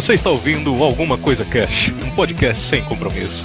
Você está ouvindo Alguma Coisa Cash, um podcast sem compromisso.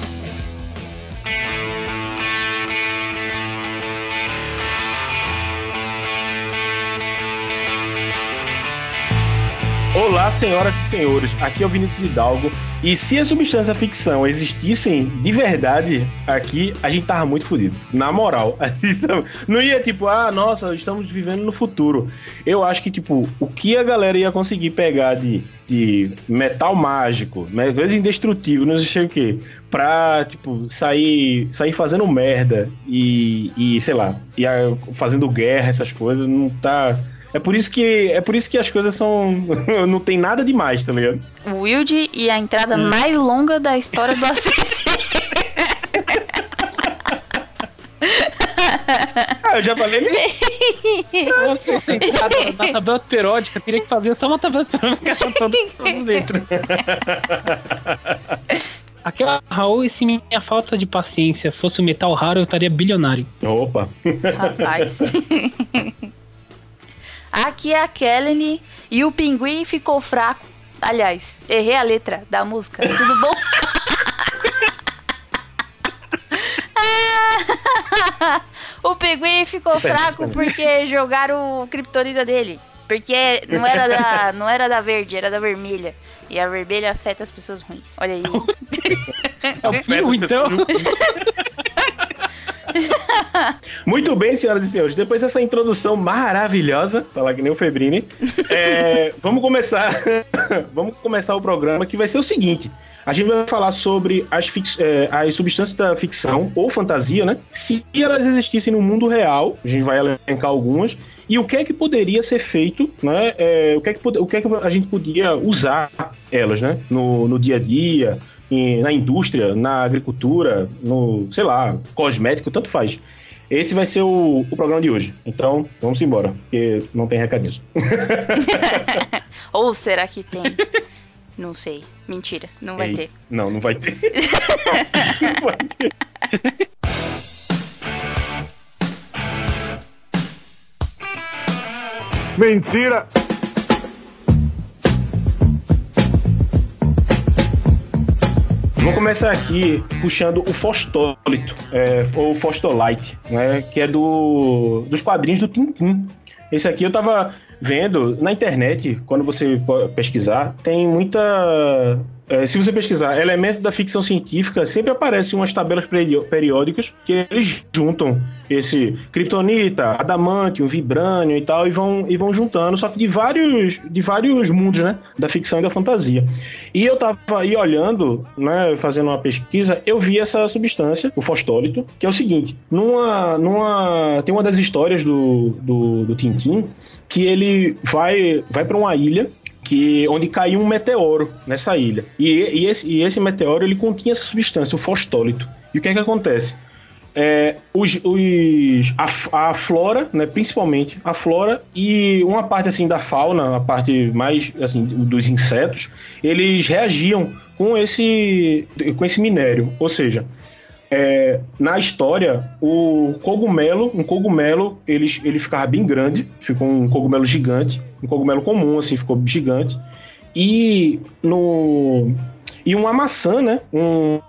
Olá, senhoras e senhores, aqui é o Vinícius Hidalgo. E se a substância ficção existissem de verdade aqui, a gente tava muito fodido. Na moral. Não ia tipo, ah, nossa, estamos vivendo no futuro. Eu acho que, tipo, o que a galera ia conseguir pegar de, de metal mágico, coisa indestrutível, não sei o que, pra, tipo, sair, sair fazendo merda e, e sei lá, e fazendo guerra, essas coisas, não tá é por isso que é por isso que as coisas são não tem nada demais, tá ligado? O Wild e a entrada hum. mais longa da história do ACC. ah, eu já falei. Entrada na tabela periódica, teria que fazer só uma tabela periódica todo, todo dentro. Aquela Raul, e se minha falta de paciência fosse um metal raro, eu estaria bilionário. Opa! Rapaz. Aqui é a Kelly e o pinguim ficou fraco. Aliás, errei a letra da música. Tudo bom? o pinguim ficou fraco porque jogaram o criptonita dele. Porque não era, da, não era da verde, era da vermelha. E a vermelha afeta as pessoas ruins. Olha aí. É o fio, então? Muito bem, senhoras e senhores. Depois dessa introdução maravilhosa, falar que nem o Febrini, é, vamos começar. vamos começar o programa que vai ser o seguinte. A gente vai falar sobre as, é, as substâncias da ficção ou fantasia, né? Se elas existissem no mundo real, a gente vai elencar algumas, e o que é que poderia ser feito, né? É, o, que é que, o que é que a gente podia usar elas, né? No, no dia a dia, na indústria, na agricultura, no, sei lá, cosmético, tanto faz. Esse vai ser o, o programa de hoje. Então, vamos embora, porque não tem recadinhos. Ou será que tem? Não sei. Mentira, não vai Ei, ter. Não, não vai ter. não vai ter. Mentira! Vou começar aqui puxando o Fostólito, é, ou Fostolite, né, que é do, dos quadrinhos do Tintim. Esse aqui eu tava vendo na internet, quando você pesquisar, tem muita é, se você pesquisar elemento da ficção científica, sempre aparecem umas tabelas periódicas que eles juntam esse kryptonita, adamantium, vibrânio e tal, e vão, e vão juntando, só que de vários, de vários mundos, né? Da ficção e da fantasia. E eu tava aí olhando, né, fazendo uma pesquisa, eu vi essa substância, o fostólito, que é o seguinte: numa. numa tem uma das histórias do, do, do Tintim que ele vai, vai para uma ilha que onde caiu um meteoro nessa ilha. E, e, esse, e esse meteoro ele continha essa substância, o fostólito. E o que é que acontece? É, os, os, a, a, flora, né, principalmente a flora e uma parte assim da fauna, a parte mais assim dos insetos, eles reagiam com esse com esse minério, ou seja, é, na história, o cogumelo, um cogumelo, ele, ele ficava bem grande, ficou um cogumelo gigante, um cogumelo comum, assim, ficou gigante. E no e uma maçã, né? Um,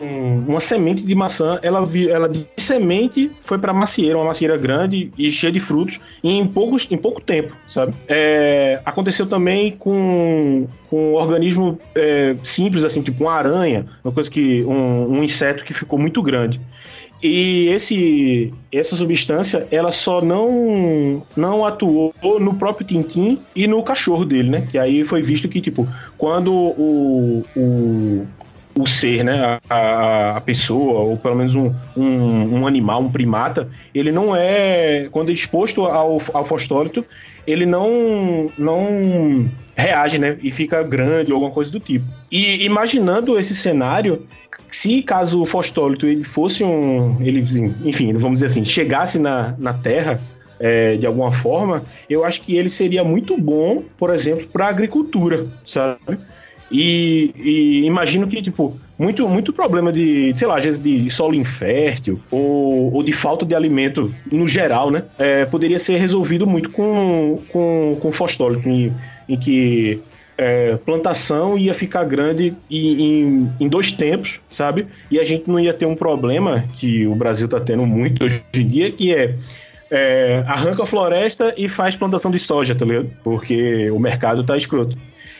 uma semente de maçã, ela, ela de semente foi para macieira, uma macieira grande e cheia de frutos em, poucos, em pouco tempo, sabe? É, aconteceu também com, com um organismo é, simples, assim, tipo uma aranha, uma coisa que. um, um inseto que ficou muito grande. E esse, essa substância, ela só não, não atuou no próprio Tintim e no cachorro dele, né? Que aí foi visto que, tipo, quando o, o, o ser, né, a, a pessoa, ou pelo menos um, um, um, animal, um primata, ele não é, quando é exposto ao, ao fosfólito, ele não, não reage, né, e fica grande ou alguma coisa do tipo. E imaginando esse cenário, se caso o fostólito ele fosse um. Ele, enfim, vamos dizer assim, chegasse na, na Terra é, de alguma forma, eu acho que ele seria muito bom, por exemplo, para a agricultura, sabe? E, e, imagino que, tipo, muito, muito problema de, sei lá, às vezes de solo infértil ou, ou de falta de alimento no geral, né? É, poderia ser resolvido muito com, com, com fostólito, em, em que é, plantação ia ficar grande em, em, dois tempos, sabe? E a gente não ia ter um problema que o Brasil está tendo muito hoje em dia, que é, é, arranca a floresta e faz plantação de soja, tá ligado? Porque o mercado tá escroto.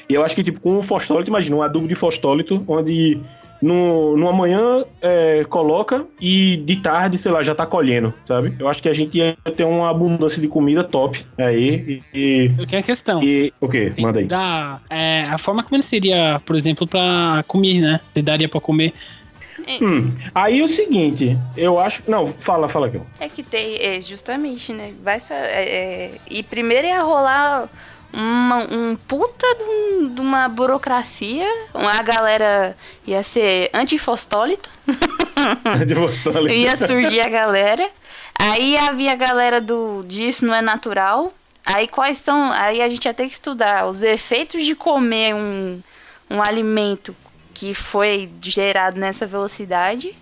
E eu acho que, tipo, com o fostólito, imagina, um adubo de fostólito, onde no, no amanhã é, coloca e de tarde, sei lá, já tá colhendo, sabe? Eu acho que a gente ia ter uma abundância de comida top aí. E, o que é a questão? E, o que? Manda aí. Da, é, a forma como ele seria, por exemplo, pra comer, né? Ele daria pra comer. Hum, aí o seguinte, eu acho. Não, fala, fala aqui. É que tem, é, justamente, né? Vai é, é, e primeiro ia rolar uma, um puta de, uma burocracia. A galera ia ser antifostólito. Antifostólito. ia surgir a galera. Aí havia a galera do disso não é natural. Aí quais são. Aí a gente ia ter que estudar os efeitos de comer um, um alimento que foi gerado nessa velocidade.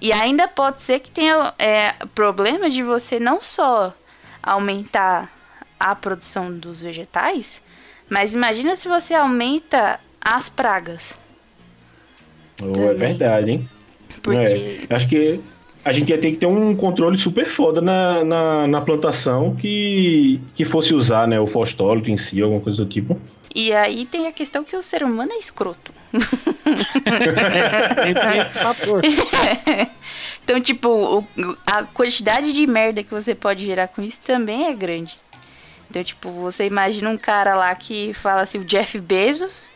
E ainda pode ser que tenha é, problema de você não só aumentar a produção dos vegetais, mas imagina se você aumenta as pragas. Oh, é verdade, hein? Porque... É, acho que a gente ia ter que ter um controle super foda na, na, na, plantação que, que fosse usar né, o fostólito em si, alguma coisa do tipo. E aí tem a questão que o ser humano é escroto. então, tipo, a quantidade de merda que você pode gerar com isso também é grande. Então, tipo, você imagina um cara lá que fala assim, o Jeff Bezos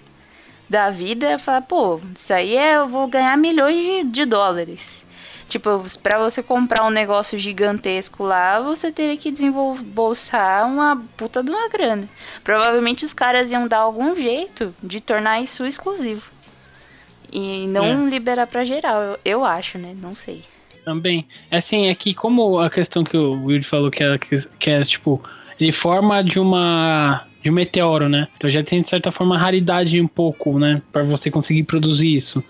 da vida, fala, pô, isso aí é, eu vou ganhar milhões de, de dólares. Tipo, para você comprar um negócio gigantesco lá, você teria que desembolsar uma puta de uma grana. Provavelmente os caras iam dar algum jeito de tornar isso exclusivo. E não é. liberar para geral, eu, eu acho, né? Não sei. Também. Assim, é que como a questão que o Will falou que é, que é tipo ele forma de uma de um meteoro, né? Então já tem de certa forma raridade um pouco, né, para você conseguir produzir isso.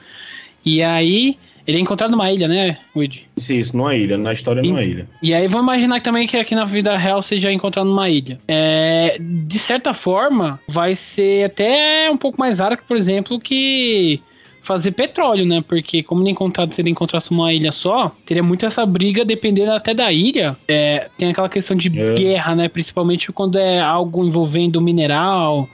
E aí ele é encontrado numa ilha, né, Woody? Isso, numa ilha, na história e, numa ilha. E aí vamos imaginar também que aqui na vida real seja encontrado numa ilha. É, de certa forma, vai ser até um pouco mais raro que, por exemplo, que fazer petróleo, né? Porque como ele encontrado, se ele encontrasse uma ilha só, teria muito essa briga dependendo até da ilha. É, tem aquela questão de é. guerra, né? Principalmente quando é algo envolvendo mineral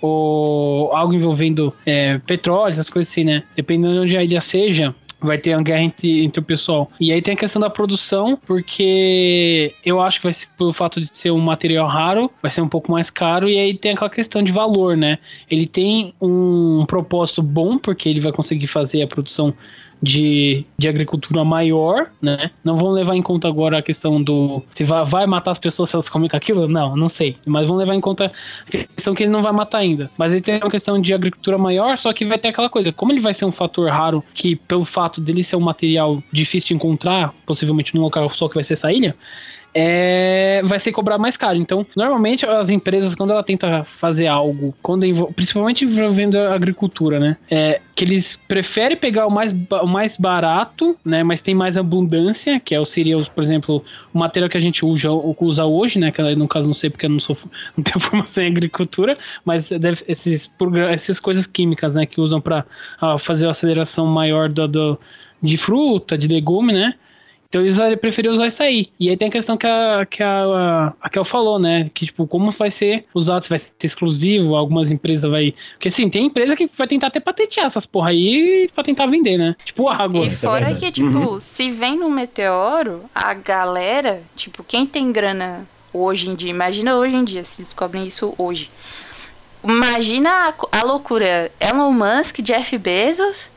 ou algo envolvendo é, petróleo, essas coisas assim, né? Dependendo de onde a ilha seja, vai ter uma guerra entre, entre o pessoal. E aí tem a questão da produção, porque eu acho que vai ser, pelo fato de ser um material raro, vai ser um pouco mais caro, e aí tem aquela questão de valor, né? Ele tem um propósito bom, porque ele vai conseguir fazer a produção de, de agricultura maior, né? Não vão levar em conta agora a questão do se vai, vai matar as pessoas se elas comem aquilo? Não, não sei. Mas vão levar em conta a questão que ele não vai matar ainda. Mas ele tem uma questão de agricultura maior, só que vai ter aquela coisa. Como ele vai ser um fator raro, que pelo fato dele ser um material difícil de encontrar, possivelmente num local só que vai ser essa ilha, é, vai ser cobrar mais caro. Então, normalmente as empresas, quando ela tenta fazer algo, quando principalmente envolvendo a agricultura, né? É, que eles preferem pegar o mais, o mais barato, né? Mas tem mais abundância, que é o seria, por exemplo, o material que a gente usa, usa hoje, né? Que no caso não sei porque eu não sou não tenho formação em agricultura, mas deve, esses essas coisas químicas, né? Que usam para fazer a aceleração maior do, do de fruta, de legume, né? Então eles preferiram usar isso aí. E aí tem a questão que a, que a, a Kel falou, né? Que, tipo, como vai ser usado, se vai ser exclusivo, algumas empresas vai. Porque assim, tem empresa que vai tentar até patentear essas porra aí pra tentar vender, né? Tipo água. E fora é que, tipo, uhum. se vem no meteoro, a galera, tipo, quem tem grana hoje em dia, imagina hoje em dia, se descobrem isso hoje. Imagina a, a loucura. Elon Musk, Jeff Bezos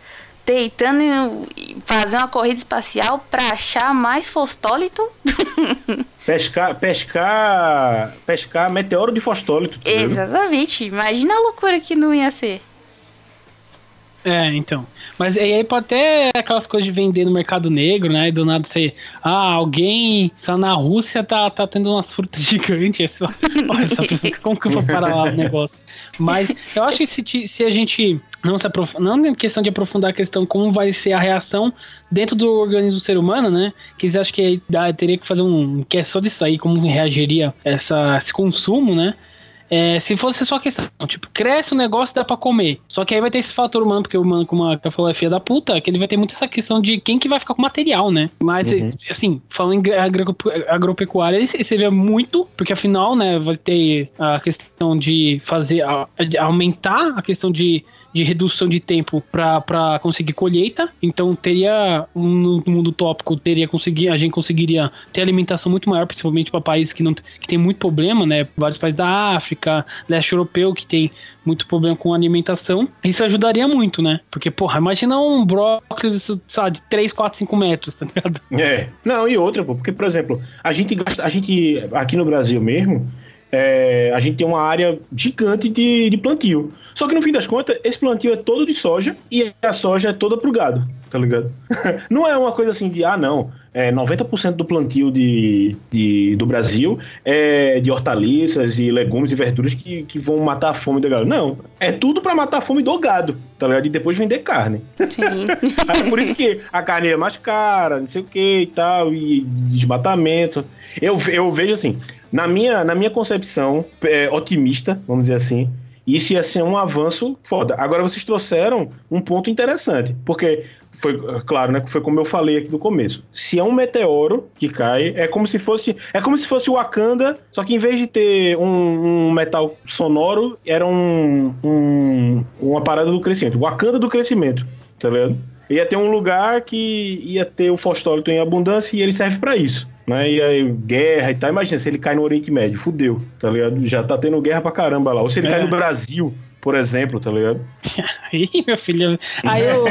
tentando fazer uma corrida espacial para achar mais fostólito. pescar, pescar, pescar meteoro de fostólito. Tá Exatamente. Imagina a loucura que não ia ser. É, então. Mas aí pode até aquelas coisas de vender no mercado negro, né? E do nada você. Ah, alguém só na Rússia tá, tá tendo umas frutas gigantes. Olha, só pensando, como que eu vou parar lá o negócio? Mas eu acho que se, se a gente não se aprofundar, não é questão de aprofundar a questão como vai ser a reação dentro do organismo do ser humano, né? Que eles acham que teria que fazer um que é só disso aí, como reagiria essa, esse consumo, né? É, se fosse só questão, tipo, cresce o negócio dá pra comer. Só que aí vai ter esse fator humano, porque o humano, como a falou, é filha da puta, que ele vai ter muito essa questão de quem que vai ficar com material, né? Mas, Uhum. assim, falando em agro- agropecuária, você vê muito, porque afinal, né, vai ter a questão de fazer, a- de aumentar a questão de de redução de tempo para conseguir colheita. Então teria no mundo tópico teria conseguir a gente conseguiria ter alimentação muito maior, principalmente para países que não que tem muito problema, né? Vários países da África, leste europeu que tem muito problema com alimentação. Isso ajudaria muito, né? Porque, porra, imagina um brócolis, sabe, de 3, 4, 5 metros, tá ligado? É. Não, e outra, porque, por exemplo, a gente gasta, a gente, aqui no Brasil mesmo, é, a gente tem uma área gigante de, de plantio. Só que no fim das contas, esse plantio é todo de soja e a soja é toda pro gado, tá ligado? não é uma coisa assim de, ah, não, é 90% do plantio de, de, do Brasil é de hortaliças e legumes e verduras que, que vão matar a fome do gado. Não, é tudo pra matar a fome do gado, tá ligado? E depois vender carne. Sim. É por isso que a carne é mais cara, não sei o que e tal, e desmatamento. Eu, eu vejo assim, na minha, na minha concepção é, otimista, vamos dizer assim, isso ia ser um avanço foda. Agora vocês trouxeram um ponto interessante, porque foi claro, né? Foi como eu falei aqui no começo. Se é um meteoro que cai, é como se fosse, é como se fosse o Wakanda, só que em vez de ter um, um metal sonoro, era um, um, uma parada do crescimento. Wakanda do crescimento, tá ligado? Ia ter um lugar que ia ter o fosfólito em abundância e ele serve para isso. Né? E aí, guerra e tal. Imagina se ele cai no Oriente Médio, fudeu, tá ligado? Já tá tendo guerra pra caramba lá. Ou se ele É. cai no Brasil, por exemplo, tá ligado? Aí, meu filho. Aí o,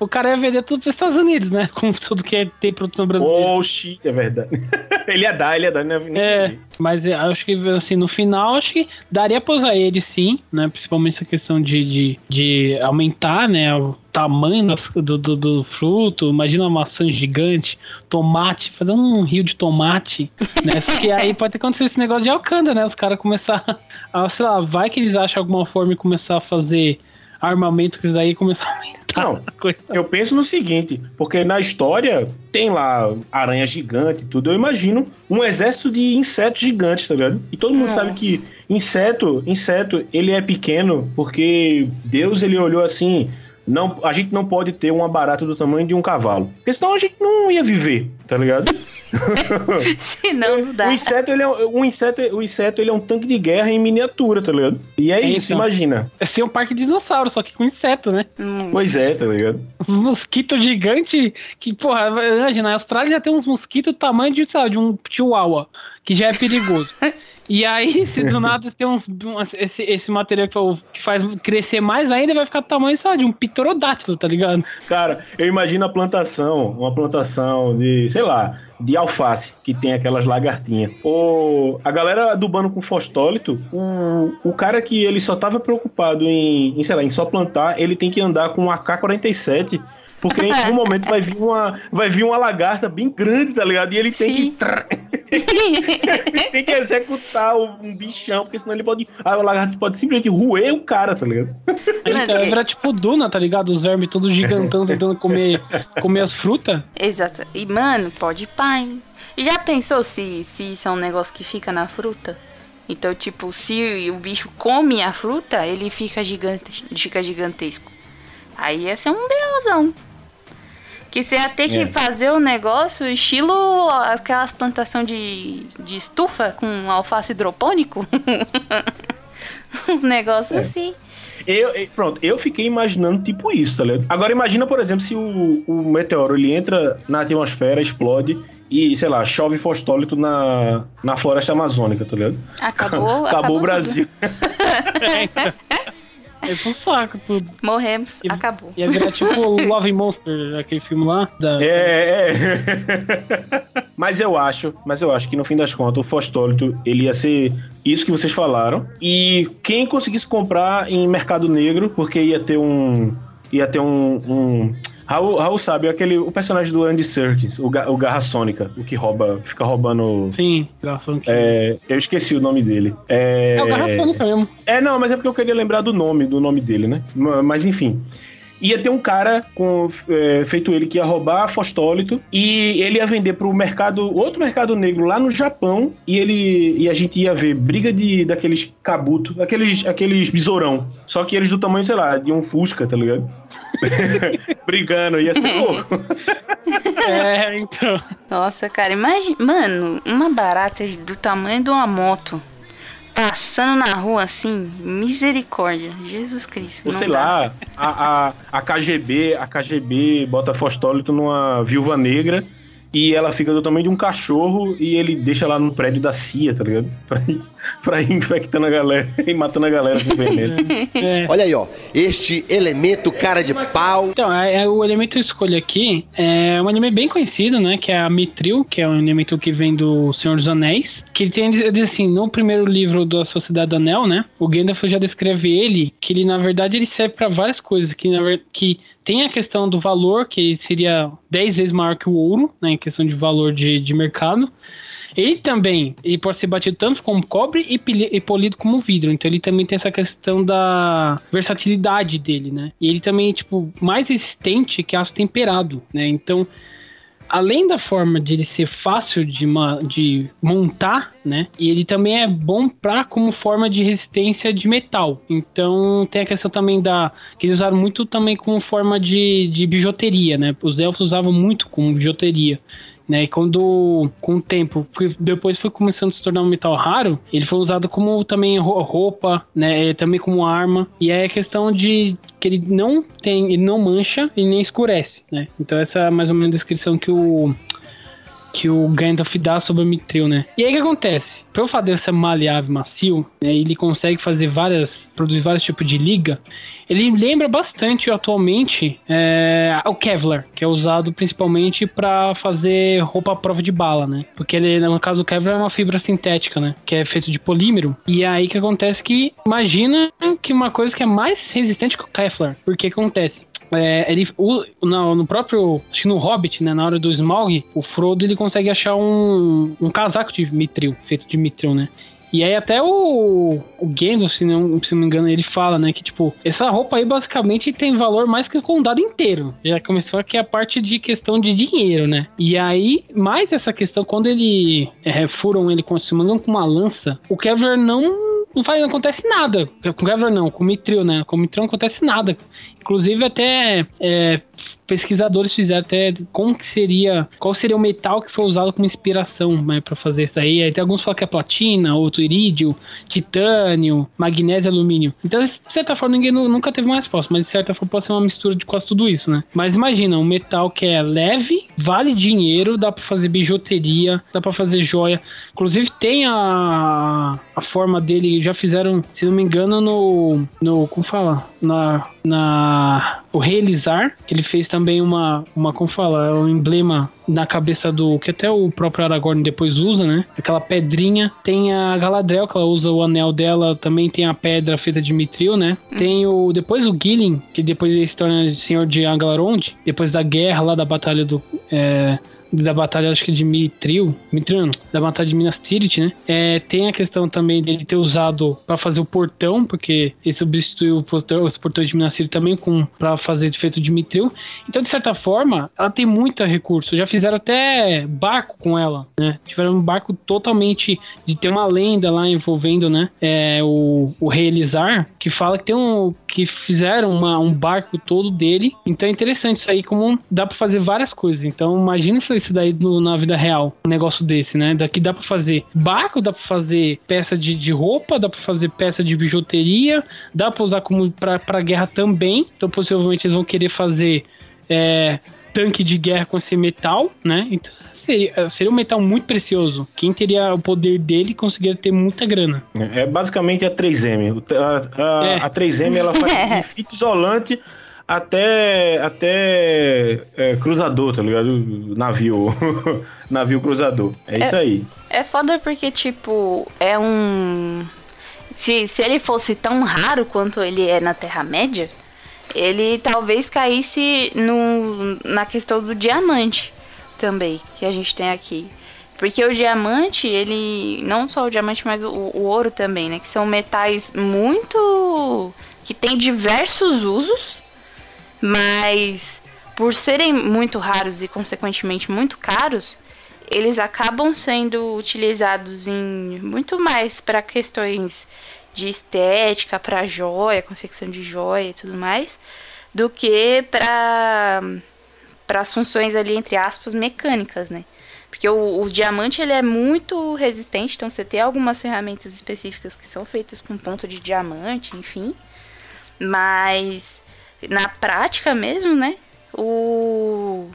o cara ia vender tudo pros Estados Unidos, né? Com tudo que é, tem produção brasileira. Shit, é verdade. ele ia dar, ele ia dar, né? É, mas é, acho que assim, no final, acho que daria pra usar ele sim, né? Principalmente essa questão de, de, de aumentar, né? O tamanho do, do, do fruto. Imagina uma maçã gigante, tomate, fazer um rio de tomate, né? Só que aí pode acontecer esse negócio de alcanda, né? Os caras começar a, sei lá, vai que eles acham alguma forma e começar a fazer armamento que isso aí começar a aumentar Não, coisa. Eu penso no seguinte, porque na história tem lá aranha gigante e tudo. Eu imagino um exército de insetos gigantes, tá ligado? E todo mundo Nossa. sabe que inseto, inseto, ele é pequeno porque Deus ele olhou assim, não, a gente não pode ter uma barata do tamanho de um cavalo, porque senão a gente não ia viver, tá ligado? Se não, não dá. O inseto ele é um inseto, o inseto ele é um tanque de guerra em miniatura, tá ligado? E é É isso, isso. imagina. É ser um parque de dinossauro, só que com inseto, né? Hum, Pois é, tá ligado? Uns mosquitos gigantes que, porra, imagina, a Austrália já tem uns mosquitos do tamanho de, sabe, de um chihuahua, que já é perigoso. E aí, se do nada tem uns. um- esse, esse material que, faz crescer mais ainda, vai ficar do tamanho, sabe, de um pterodátilo, tá ligado? Cara, eu imagino a plantação, uma plantação de, sei lá, de alface, que tem aquelas lagartinhas. Ou a galera adubando com fosfólito, o, o cara que ele só tava preocupado em, em, sei lá, em só plantar, ele tem que andar com um AK-47, porque em algum momento vai vir uma vai vir uma lagarta bem grande, tá ligado? E ele tem Sim. que ele tem que executar um bichão, porque senão ele pode, a lagarta pode simplesmente roer o cara, tá ligado? É- virar tipo Duna, tá ligado? Os vermes todos gigantão tentando comer, comer as frutas. Exato. E, mano, pode pá, hein? E já pensou se, se isso é um negócio que fica na fruta? Então, tipo, se o bicho come a fruta, ele fica gigante, fica gigantesco. Aí ia ser um belozão. Que você ia ter que É. fazer o negócio estilo aquelas plantações de, de estufa com alface hidropônico. Uns negócios É. assim. Eu, pronto, eu fiquei imaginando tipo isso, tá ligado? Agora imagina, por exemplo, se o, o meteoro ele entra na atmosfera, explode e, sei lá, chove fosfólito na, na floresta amazônica, tá ligado? Acabou, Acabou, o tudo. Brasil. É. É pro saco tudo. Morremos, E- acabou. Ia virar tipo o Love Monster, aquele filme lá. Da... É, é. mas eu acho, mas eu acho que no fim das contas o fosfólito ele ia ser isso que vocês falaram. E quem conseguisse comprar em mercado negro, porque ia ter um. Ia ter um. um Raul, Raul sabe, aquele, o personagem do Andy Serkis, o, Ga- o Garra Sônica, o que rouba, fica roubando. Sim, garrafão. É, eu esqueci o nome dele. É, É o garrafônica mesmo. é, não, mas é porque eu queria lembrar do nome, do nome dele, né? Ma- Mas enfim. ia ter um cara com, é, feito ele que ia roubar fostólito e ele ia vender pro mercado, outro mercado negro lá no Japão e ele e a gente ia ver briga de daqueles kabuto, aqueles aqueles besourão, só que eles do tamanho, sei lá, de um Fusca, tá ligado? Brigando, ia ser louco. É, então. Nossa, cara, imagina. Mano, uma barata do tamanho de uma moto passando na rua assim, misericórdia. Jesus Cristo. Ou não sei dá. lá, a, a, a KGB, a KGB bota fostólito numa viúva negra e ela fica do tamanho de um cachorro e ele deixa lá no prédio da CIA, tá ligado? Pra ir, pra ir infectando a galera e matando a galera com veneno. É. Olha aí, ó. Este elemento cara de pau. Então, é, é o elemento que eu escolho aqui é um anime bem conhecido, né? Que é a Mithril, que é um elemento que vem do Senhor dos Anéis. Que ele tem, assim, no primeiro livro da Sociedade do Anel, né? O Gandalf já descreve ele, que ele, na verdade, ele serve para várias coisas. Que, na ver- que tem a questão do valor, que seria 10 vezes maior que o ouro, né? Em questão de valor de, de mercado. Ele também, ele pode ser batido tanto como cobre e, e polido como vidro. Então ele também tem essa questão da versatilidade dele, né? E ele também, tipo, mais resistente que aço temperado, né? Então, além da forma de ele ser fácil de, de montar, né? E ele também é bom pra como forma de resistência de metal. Então tem a questão também da que eles usaram muito também como forma de, de bijuteria, né? Os elfos usavam muito como bijuteria. Né, e quando, com o tempo, depois foi começando a se tornar um metal raro, ele foi usado como também ro- roupa, né, também como arma. E aí a questão de que ele não tem, ele não mancha e nem escurece, né? Então essa é mais ou menos a descrição que o que o Gandalf dá sobre o Mithril, né? E aí o que acontece? Pelo fato ser maleável, macio, né, ele consegue fazer várias, produzir vários tipos de liga. Ele lembra bastante atualmente é, o Kevlar, que é usado principalmente para fazer roupa à prova de bala, né? Porque ele, no caso, o Kevlar é uma fibra sintética, né? Que é feito de polímero. E aí que acontece que imagina que uma coisa que é mais resistente que o Kevlar. Porque que acontece? É, ele, o, no, no próprio, acho que no Hobbit, né, na hora do Smaug, o Frodo ele consegue achar um, um casaco de Mithril, feito de Mithril, né? E aí até o, o Gandalf, se não, se não me engano, ele fala, né, que tipo, essa roupa aí basicamente tem valor mais que o condado inteiro. Já começou aqui a parte de questão de dinheiro, né? E aí, mais essa questão, quando ele é, furam ele se mandam com uma lança, o Kevlar não não, faz, não acontece nada. Com o Kevlar não, com o Mithril, né? Com o Mithril não acontece nada. Inclusive até é, pesquisadores fizeram até como que seria, qual seria o metal que foi usado como inspiração, né, para fazer isso aí. Aí tem alguns falam que é platina, outro irídio, titânio, magnésio, alumínio. Então, de certa forma, ninguém nu- nunca teve uma resposta, mas de certa forma pode ser uma mistura de quase tudo isso, né? Mas imagina, um metal que é leve, vale dinheiro, dá para fazer bijuteria, dá para fazer joia. Inclusive tem a, a forma dele, já fizeram, se não me engano, no, no como fala? Na, na o realizar, ele fez também uma, uma como fala, um emblema na cabeça do que até o próprio Aragorn depois usa, né? Aquela pedrinha. Tem a Galadriel que ela usa o anel dela, também tem a pedra feita de Mithril, né? Tem o depois o Gilling, que depois ele se torna senhor de Anglorond, depois da guerra lá da batalha do é, da batalha, acho que de Mithril não, da batalha de Minas Tirith, né? É, tem a questão também dele ter usado para fazer o portão, porque ele substituiu o portão, os portões de Minas Tirith também com para fazer feito de Mithril. Então, de certa forma, ela tem muito recurso. Já fizeram até barco com ela, né? Tiveram um barco totalmente de ter uma lenda lá envolvendo, né? É, o, o realizar, que fala que tem um que fizeram uma, um barco todo dele. Então é interessante isso aí, como dá para fazer várias coisas. Então imagina isso daí no- na vida real, um negócio desse, né? Daqui dá pra fazer barco, dá pra fazer peça de, de roupa, dá pra fazer peça de bijuteria, dá pra usar como pra guerra também. Então possivelmente eles vão querer fazer é, tanque de guerra com esse metal, né? Então seria, seria um metal muito precioso. Quem teria o poder dele conseguiria ter muita grana. É basicamente a 3M. O- A, a- É. a 3M ela faz de fita isolante até, até é, cruzador, tá ligado? Navio. Navio cruzador. É, isso aí. É foda porque, tipo, é um. Se, se ele fosse tão raro quanto ele é na Terra-média, ele talvez caísse no, na questão do diamante também, que a gente tem aqui. Porque o diamante, ele. Não só o diamante, mas o, o ouro também, né? Que são metais muito. que tem diversos usos. Mas por serem muito raros e consequentemente muito caros, eles acabam sendo utilizados em muito mais para questões de estética, para joia, confecção de joia e tudo mais, do que para para as funções ali entre aspas mecânicas, né? Porque o, o, diamante ele é muito resistente, então você tem algumas ferramentas específicas que são feitas com ponto de diamante, enfim. Mas na prática mesmo, né? O,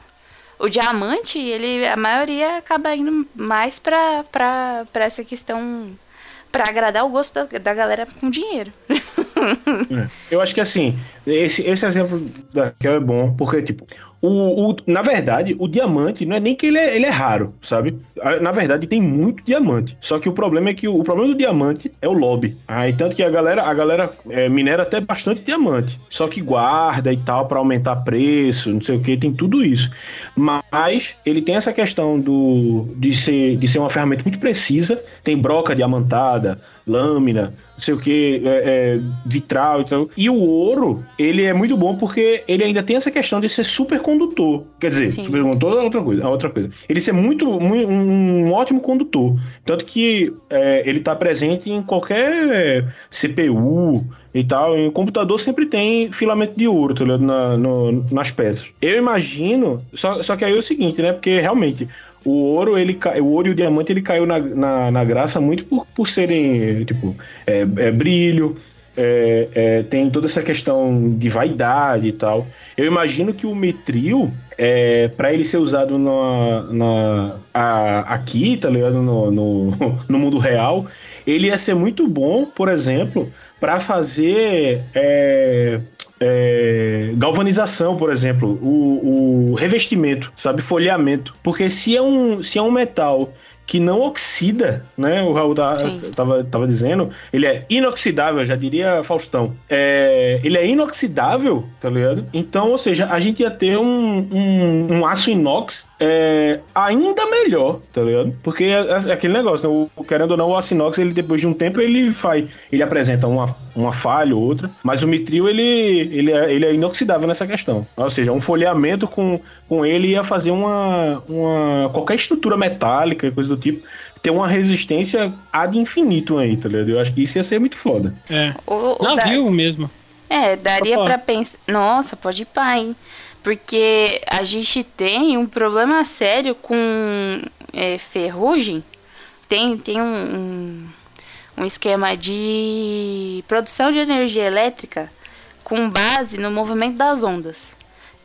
o diamante, ele a maioria acaba indo mais para essa questão para agradar o gosto da, da galera com dinheiro. É. Eu acho que assim, esse, esse exemplo da que é bom, porque, tipo, o, o, na verdade, o diamante não é nem que ele é, ele é raro, sabe? Na verdade, tem muito diamante. Só que o problema é que o, o problema do diamante é o lobby. Aí, tanto que a galera, a galera é, minera até bastante diamante. Só que guarda e tal para aumentar preço, não sei o que, tem tudo isso. Mas ele tem essa questão do, de, ser, de ser uma ferramenta muito precisa. Tem broca diamantada, lâmina, não sei o que, é, é, vitral e tal. E o ouro, ele é muito bom porque ele ainda tem essa questão de ser supercondutor. Quer dizer, Sim. supercondutor é outra coisa, é outra coisa. Ele ser muito, muito um ótimo condutor. Tanto que é, ele está presente em qualquer CPU e tal. Em computador sempre tem filamento de ouro, tá ligado? Na, no, nas peças. Eu imagino, só, só que aí é o seguinte, né? Porque realmente o ouro, ele o ouro e o diamante ele caiu na, na, na graça muito por, por serem, tipo, é, é brilho, é, é, tem toda essa questão de vaidade e tal. Eu imagino que o metril, é, para ele ser usado na, na, a, aqui, tá ligado? No, no, no, mundo real, ele ia ser muito bom, por exemplo, para fazer é, é, galvanização, por exemplo, o, o, revestimento, sabe, folheamento. Porque se é um, se é um metal que não oxida, né? O Raul tá, tava, tava dizendo, ele é inoxidável, já diria Faustão. É, ele é inoxidável, tá ligado? Então, ou seja, a gente ia ter um, um, um aço inox é, ainda melhor, tá ligado? Porque é, é aquele negócio, né? o, querendo ou não, o aço inox, ele depois de um tempo, ele faz, ele apresenta uma, uma falha ou outra, mas o mitril, ele, ele, é, ele é inoxidável nessa questão. Ou seja, um folheamento com, com ele ia fazer uma, uma qualquer estrutura metálica, coisa do tipo, ter uma resistência ad infinito aí, tá ligado? Eu acho que isso ia ser muito foda. É. O, o Navio da... mesmo. É, daria para pensar. Nossa, pode ir pá, hein? Porque a gente tem um problema sério com é, ferrugem. Tem, tem um, um, um esquema de produção de energia elétrica com base no movimento das ondas.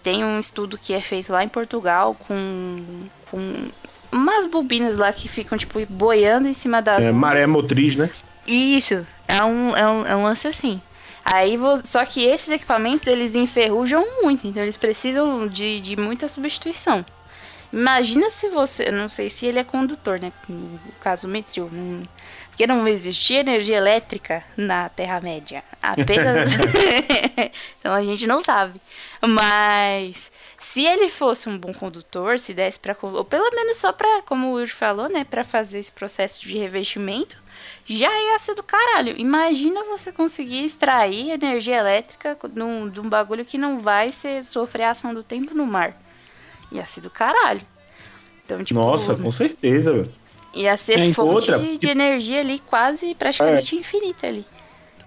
Tem um estudo que é feito lá em Portugal com, com umas bobinas lá que ficam, tipo, boiando em cima das. É, maré motriz, né? Isso, é um, é um, é um lance assim. Aí, só que esses equipamentos eles enferrujam muito, então eles precisam de, de muita substituição. Imagina se você, não sei se ele é condutor, né? No caso metril, porque não existia energia elétrica na Terra Média, apenas. então a gente não sabe, mas se ele fosse um bom condutor, se desse para ou pelo menos só para, como o Will falou, né, para fazer esse processo de revestimento, já ia ser do caralho. Imagina você conseguir extrair energia elétrica de um, de um bagulho que não vai ser, sofrer a ação do tempo no mar. Ia ser do caralho. Então, tipo, Nossa, com certeza, velho. Ia ser é, fonte outra, de, de energia ali quase praticamente é. infinita ali.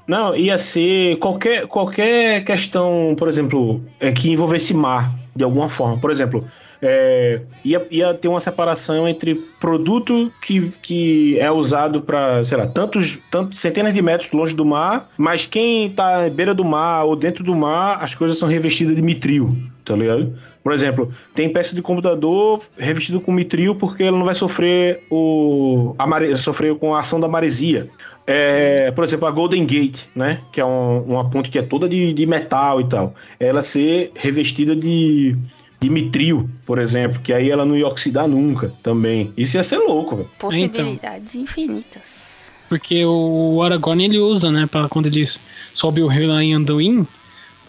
Não, ia ser qualquer, qualquer questão, por exemplo, é, que envolvesse mar, de alguma forma. Por exemplo, é, ia, ia ter uma separação entre produto que, que é usado para, sei lá, tantos, tantos centenas de metros longe do mar, mas quem está à beira do mar ou dentro do mar, as coisas são revestidas de mitril, tá ligado? Por exemplo, tem peça de computador revestida com mitril porque ela não vai sofrer o a mare, sofrer com a ação da maresia. É, por exemplo, a Golden Gate, né? Que é um, uma ponte que é toda de, de metal e tal. Ela ser revestida de, de mitril, por exemplo, que aí ela não ia oxidar nunca também. Isso ia ser louco, velho. Possibilidades então, infinitas. Porque o Aragorn ele usa, né? Pra quando ele sobe o rio lá em Anduin,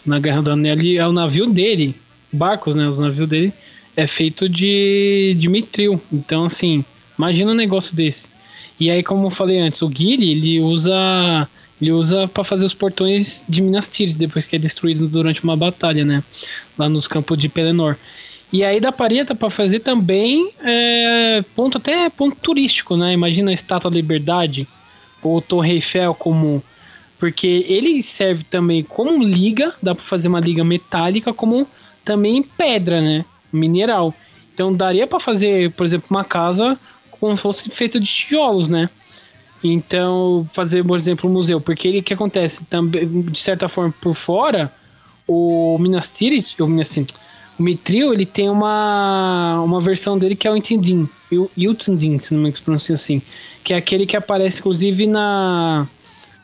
na Guerra do Anel, é o navio dele. Barcos, né? Os navios dele é feito de, de mitril. Então, assim, imagina um negócio desse. E aí, como eu falei antes, o Guile, ele usa Ele usa para fazer os portões de Minas Tirith, depois que é destruído durante uma batalha, né? Lá nos campos de Pelennor. E aí da pareta para fazer também é, ponto até ponto turístico, né? Imagina a Estátua da Liberdade ou Torre Eiffel como porque ele serve também como liga, dá para fazer uma liga metálica como também pedra, né? Mineral. Então daria para fazer, por exemplo, uma casa como se fosse feita de tijolos, né? Então, fazer, por exemplo, um museu, porque ele que acontece também, de certa forma, por fora, o Minas Tirith, o assim, o Mitril, ele tem uma, uma versão dele que é o Intindin, o Yutindin, se não me pronuncia assim, que é aquele que aparece, inclusive, na,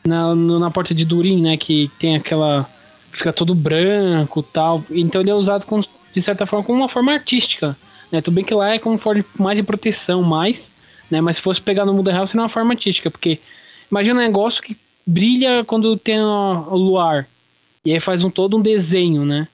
na, na porta de Durin, né, que tem aquela, fica todo branco tal, então ele é usado, de certa forma, como uma forma artística, né, tudo bem que lá é como forma mais de proteção, mais, né? Mas se fosse pegar no mundo real, seria uma forma artística, porque imagina um negócio que brilha quando tem o luar. E aí faz um todo um desenho, né?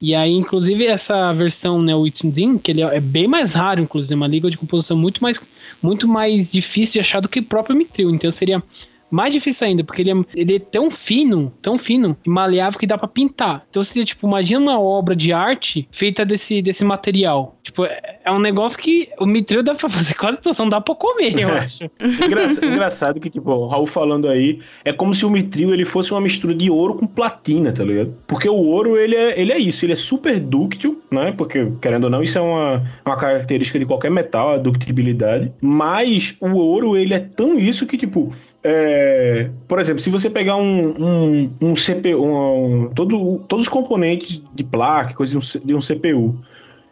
E aí, inclusive, essa versão, né, o Itzindin, que ele é bem mais raro, inclusive, é uma liga de composição muito mais, muito mais difícil de achar do que o próprio Mitril. Então seria mais difícil ainda, porque ele é, ele é tão fino, tão fino e maleável que dá para pintar. Então você, tipo, imagina uma obra de arte feita desse, desse material. Tipo, é, é um negócio que o mitril dá pra fazer quase situação, dá pra comer, eu acho. engraçado, engraçado que, tipo, o Raul falando aí, é como se o mitril ele fosse uma mistura de ouro com platina, tá ligado? Porque o ouro, ele é, ele é isso, ele é super dúctil, né? Porque, querendo ou não, isso é uma, uma característica de qualquer metal, a ductibilidade. Mas o ouro, ele é tão isso que, tipo, é, por exemplo, se você pegar um, um, um CPU, um, todo, todos os componentes de placa, coisa de um, de um CPU,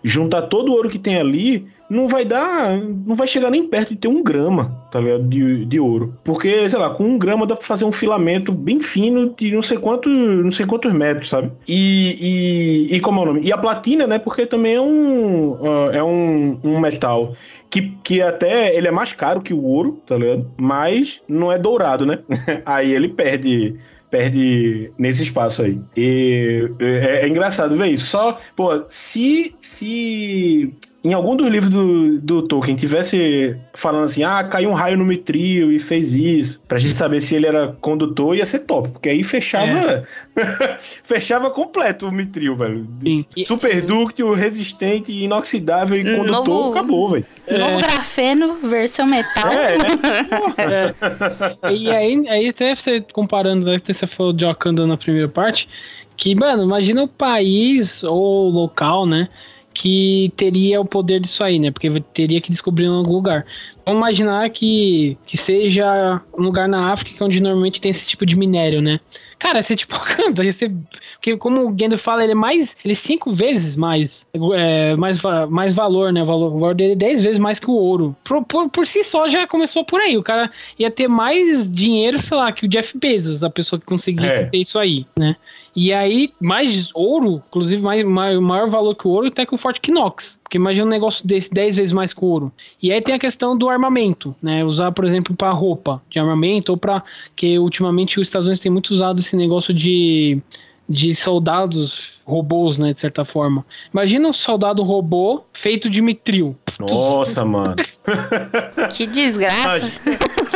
juntar todo o ouro que tem ali, não vai dar, não vai chegar nem perto de ter um grama, tá ligado? De, de ouro. Porque, sei lá, com um grama dá pra fazer um filamento bem fino de não sei quantos, não sei quantos metros, sabe? E, e, e como é o nome? E a platina, né? Porque também é um, é um, um metal que, que até ele é mais caro que o ouro, tá ligado? Mas não é dourado, né? aí ele perde perde nesse espaço aí. E é, é, engraçado ver isso. Só, pô, se se em algum dos livros do, do Tolkien tivesse falando assim, ah, caiu um raio no Mithril e fez isso, pra gente saber se ele era condutor, ia ser top, porque aí fechava é. fechava completo o Mithril, velho. Sim. Super dúctil, resistente, inoxidável e condutor, novo, acabou, velho. Novo é. grafeno, versão metal. É, né? é. E aí, aí até você comparando, né, que você falou de Wakanda na primeira parte, que, mano, imagina o país ou o local, né? Que teria o poder disso aí, né? Porque teria que descobrir em algum lugar. Vamos imaginar que, que seja um lugar na África onde normalmente tem esse tipo de minério, né? Cara, esse tipo ia ser. Porque como o Gendo fala, ele é mais. Ele é cinco vezes mais. É, mais, mais valor, né? O valor, o valor dele é dez vezes mais que o ouro. Por, por, por si só já começou por aí. O cara ia ter mais dinheiro, sei lá, que o Jeff Bezos, a pessoa que conseguisse é. ter isso aí, né? E aí, mais ouro, inclusive mais, mais, maior valor que o ouro, até que o Fort Knox. Porque imagina um negócio desse 10 vezes mais que o ouro. E aí tem a questão do armamento, né? Usar, por exemplo, para roupa de armamento ou para que ultimamente os Estados Unidos têm muito usado esse negócio de, de soldados robôs, né, de certa forma. Imagina um soldado robô feito de mitril. Nossa, mano. Que desgraça.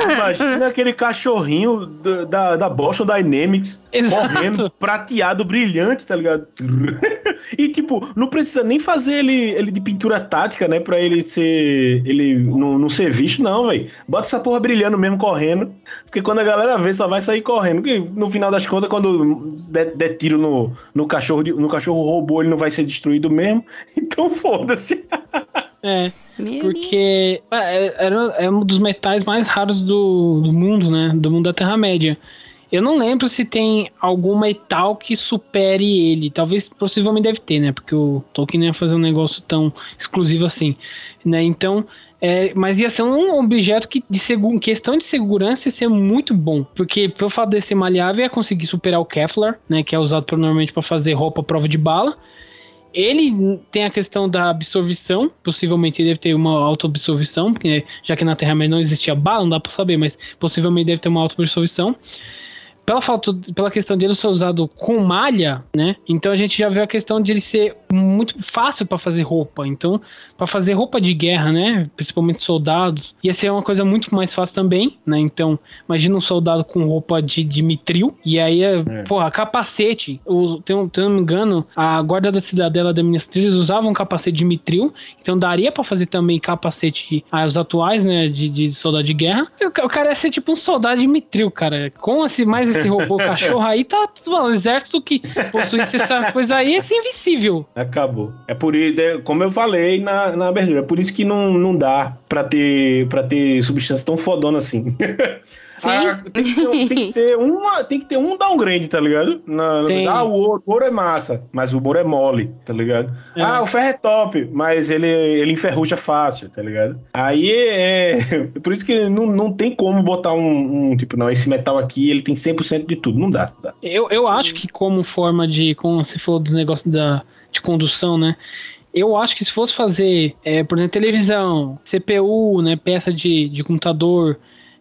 Imagina, aquele cachorrinho da, da, da Boston Dynamics Exato. correndo, prateado, brilhante, tá ligado? e, tipo, não precisa nem fazer ele, ele de pintura tática, né? Pra ele ser. Ele não, não ser visto, não, velho. Bota essa porra brilhando mesmo, correndo. Porque quando a galera vê, só vai sair correndo. Porque no final das contas, quando der, der tiro no, no, cachorro, no cachorro robô, ele não vai ser destruído mesmo. Então foda-se. É. Porque é, era, é um dos metais mais raros do, do mundo, né? Do mundo da Terra-média. Eu não lembro se tem algum metal que supere ele. Talvez, possivelmente deve ter, né? Porque o Tolkien ia fazer um negócio tão exclusivo assim, né? Então, é, mas ia ser um objeto que, de em questão de segurança, ia ser muito bom. Porque, pelo fato de ser maleável, ia conseguir superar o Kevlar, né? Que é usado normalmente para fazer roupa à prova de bala. Ele tem a questão da absorção, possivelmente deve ter uma auto-absorção, porque já que na Terra-média não existia bala, não dá pra saber, mas possivelmente deve ter uma auto-absorção. Pela falta, pela questão dele ser usado com malha, né? Então a gente já vê a questão de ele ser muito fácil para fazer roupa. Então, para fazer roupa de guerra, né? Principalmente soldados, ia ser uma coisa muito mais fácil também, né? Então, imagina um soldado com roupa de, de mitril, e aí, é. porra, capacete. O, tem, se não me engano, a guarda da cidadela da Minas Tirith usavam um capacete de mitril, então daria para fazer também capacete aos atuais, né? De, de soldado de guerra. O, o cara ia ser tipo um soldado de mitril, cara. Com esse, mais esse robô cachorro aí, tá. Mano, o exército que possuísse essa coisa aí é invisível. Acabou. É por isso, como eu falei na, na abertura, é por isso que não, não dá pra ter, pra ter substância tão fodona assim. Ah, tem, que ter, tem, que ter, uma, tem que ter um downgrade, tá ligado? Na, ah, o ouro, o ouro, é massa, mas o ouro é mole, tá ligado? É. Ah, o ferro é top, mas ele, ele enferruja fácil, tá ligado? Aí é. Por isso que não, não tem como botar um, um Tipo, não, esse metal aqui ele tem 100% de tudo. Não dá. Não dá. Eu, eu acho que, como forma de. Como se for do negócio da, de condução, né? Eu acho que se fosse fazer, é, por exemplo, televisão, CPU, né, peça de, de computador,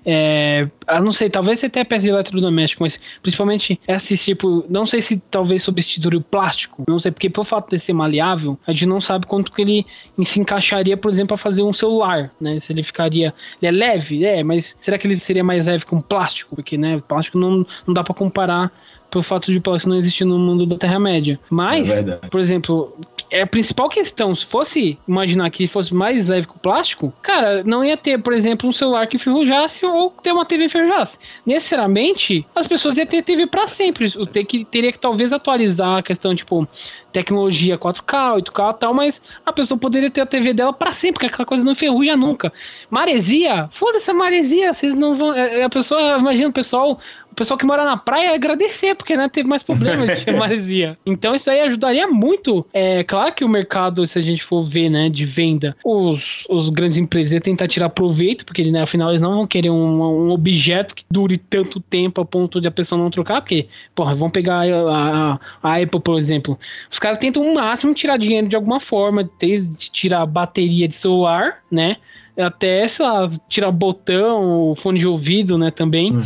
é, ah, não sei, talvez até peça de eletrodoméstico, mas principalmente esse tipo, não sei se talvez substituir o plástico, não sei, porque por fato de ser maleável, a gente não sabe quanto que ele se encaixaria, por exemplo, para fazer um celular, né? Se ele ficaria, ele é leve, é, mas será que ele seria mais leve com plástico? Porque, né, plástico não, não dá para comparar pelo fato de plástico não existir no mundo da Terra-média. Mas, é por exemplo, é a principal questão, se fosse imaginar que fosse mais leve que o plástico, cara, não ia ter, por exemplo, um celular que enferrujasse ou ter uma TV enferrujasse. Necessariamente, as pessoas iam ter TV para sempre. O ter que, teria que talvez atualizar a questão, tipo, tecnologia 4K, 8K e tal, mas a pessoa poderia ter a TV dela para sempre, porque aquela coisa não enferruja nunca. Maresia, foda-se a maresia, vocês não vão. É, é, a pessoa, imagina o pessoal pessoal que mora na praia agradecer, porque né, teve mais problemas de maresia. Então isso aí ajudaria muito. É claro que o mercado, se a gente for ver, né, de venda, os, os grandes empresas iam tentar tirar proveito, porque né, afinal eles não vão querer um, um objeto que dure tanto tempo a ponto de a pessoa não trocar, porque, porra, vão pegar a, a, a Apple, por exemplo. Os caras tentam o máximo tirar dinheiro de alguma forma, desde tirar bateria de celular, né? Até, sei lá, tirar botão, fone de ouvido, né, também. Hum.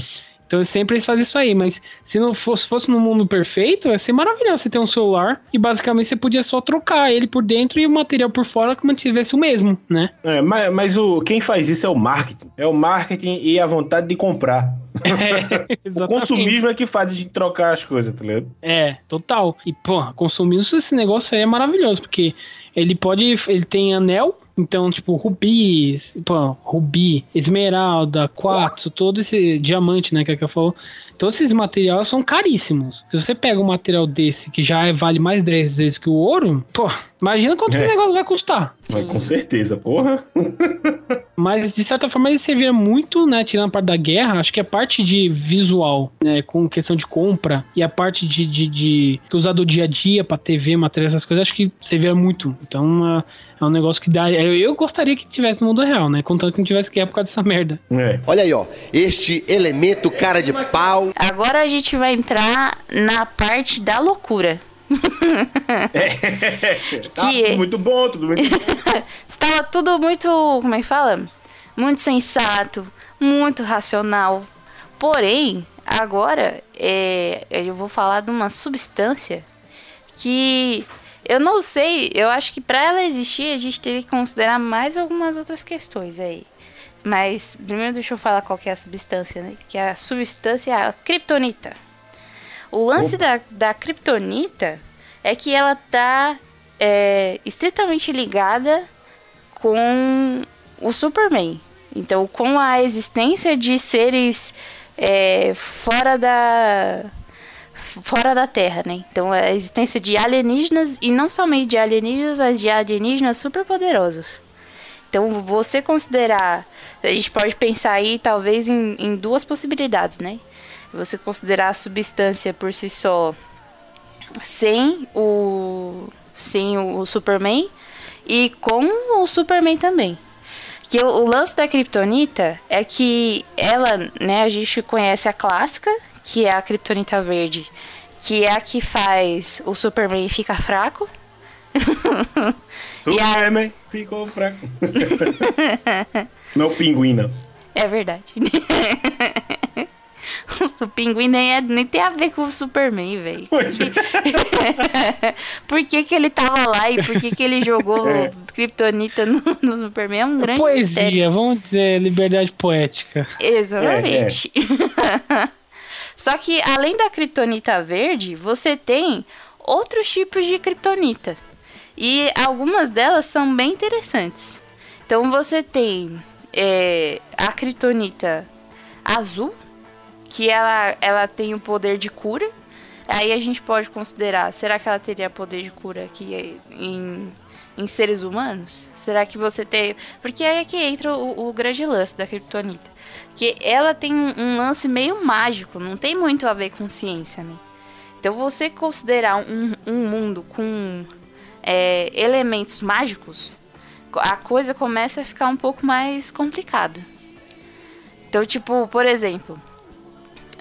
Então sempre eles fazem isso aí, mas se não fosse, fosse no mundo perfeito, ia ser maravilhoso você ter um celular e basicamente você podia só trocar ele por dentro e o material por fora que mantivesse o mesmo, né? É, mas, mas o, quem faz isso é o marketing. É o marketing e a vontade de comprar. É, o consumismo é que faz a gente trocar as coisas, tá ligado? É, total. E, pô, consumismo, esse negócio aí é maravilhoso, porque ele pode. Ele tem anel, então, tipo, rubi, pô, rubi, esmeralda, quartzo, todo esse diamante, né, que a que falou. Todos esses materiais são caríssimos. Se você pega um material desse que já vale mais 10 vezes que o ouro, pô, imagina quanto é. esse negócio vai custar. Vai, com certeza, porra. Mas, de certa forma, ele servia muito, né, tirando a parte da guerra, acho que a parte de visual, né, com questão de compra, e a parte de, de, de usar do dia a dia pra TV, material, essas coisas, acho que servia muito. Então, uh, é um negócio que dá. Eu gostaria que tivesse no mundo real, né? Contanto que não tivesse que é por causa dessa merda. É. Olha aí, ó. Este elemento cara de pau. Agora a gente vai entrar na parte da loucura. é. Tá que... tudo muito bom, tudo muito bom. Estava tudo muito. Como é que fala? Muito sensato, muito racional. Porém, agora é, eu vou falar de uma substância que eu não sei, eu acho que para ela existir a gente teria que considerar mais algumas outras questões aí. Mas primeiro deixa eu falar qual que é a substância, né? Que a substância é a kryptonita. O lance da, da kryptonita é que ela tá é, estritamente ligada com o Superman. Então, com a existência de seres é, fora da fora da Terra, né? Então a existência de alienígenas e não somente de alienígenas, mas de alienígenas super poderosos. Então você considerar, a gente pode pensar aí talvez em, em duas possibilidades, né? Você considerar a substância por si só sem o sem o, Superman e com o Superman também. Que o, o lance da Kryptonita é que ela, né, a gente conhece a clássica, que é a Kryptonita Verde, que é a que faz o Superman ficar fraco. Superman a... ficou fraco. não é o pinguim, não. É verdade. O pinguim nem, é, nem tem a ver com o Superman, velho. por que, que ele tava lá e por que, que ele jogou é. Kryptonita no, no, Superman? É um grande Poesia, mistério. vamos dizer liberdade poética. Exatamente. É, é. Só que além da Kryptonita verde, você tem outros tipos de Kryptonita. E algumas delas são bem interessantes. Então você tem é, a Kryptonita azul, que ela, ela tem o poder de cura. Aí a gente pode considerar, será que ela teria poder de cura aqui em, em seres humanos? Será que você tem... Porque aí é que entra o, o grande lance da Kryptonita. Que ela tem um, um lance meio mágico, não tem muito a ver com ciência, né? Então você considerar um, um mundo com é, elementos mágicos, a coisa começa a ficar um pouco mais complicada. Então, tipo, por exemplo,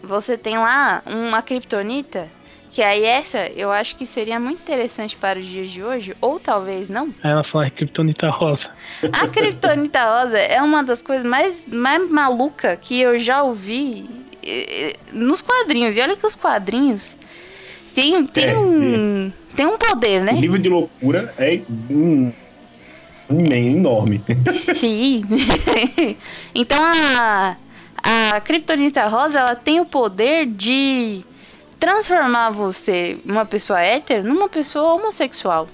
você tem lá uma kryptonita, que aí essa eu acho que seria muito interessante para os dias de hoje, ou talvez não. Ela fala kryptonita rosa. A kryptonita rosa é uma das coisas mais, mais maluca que eu já ouvi nos quadrinhos. E olha que os quadrinhos tem, tem, é, um, é. tem um poder, né? O nível de loucura é um, um enorme. Sim. então a, a Kryptonita Rosa ela tem o poder de transformar você, uma pessoa hétero, numa pessoa homossexual.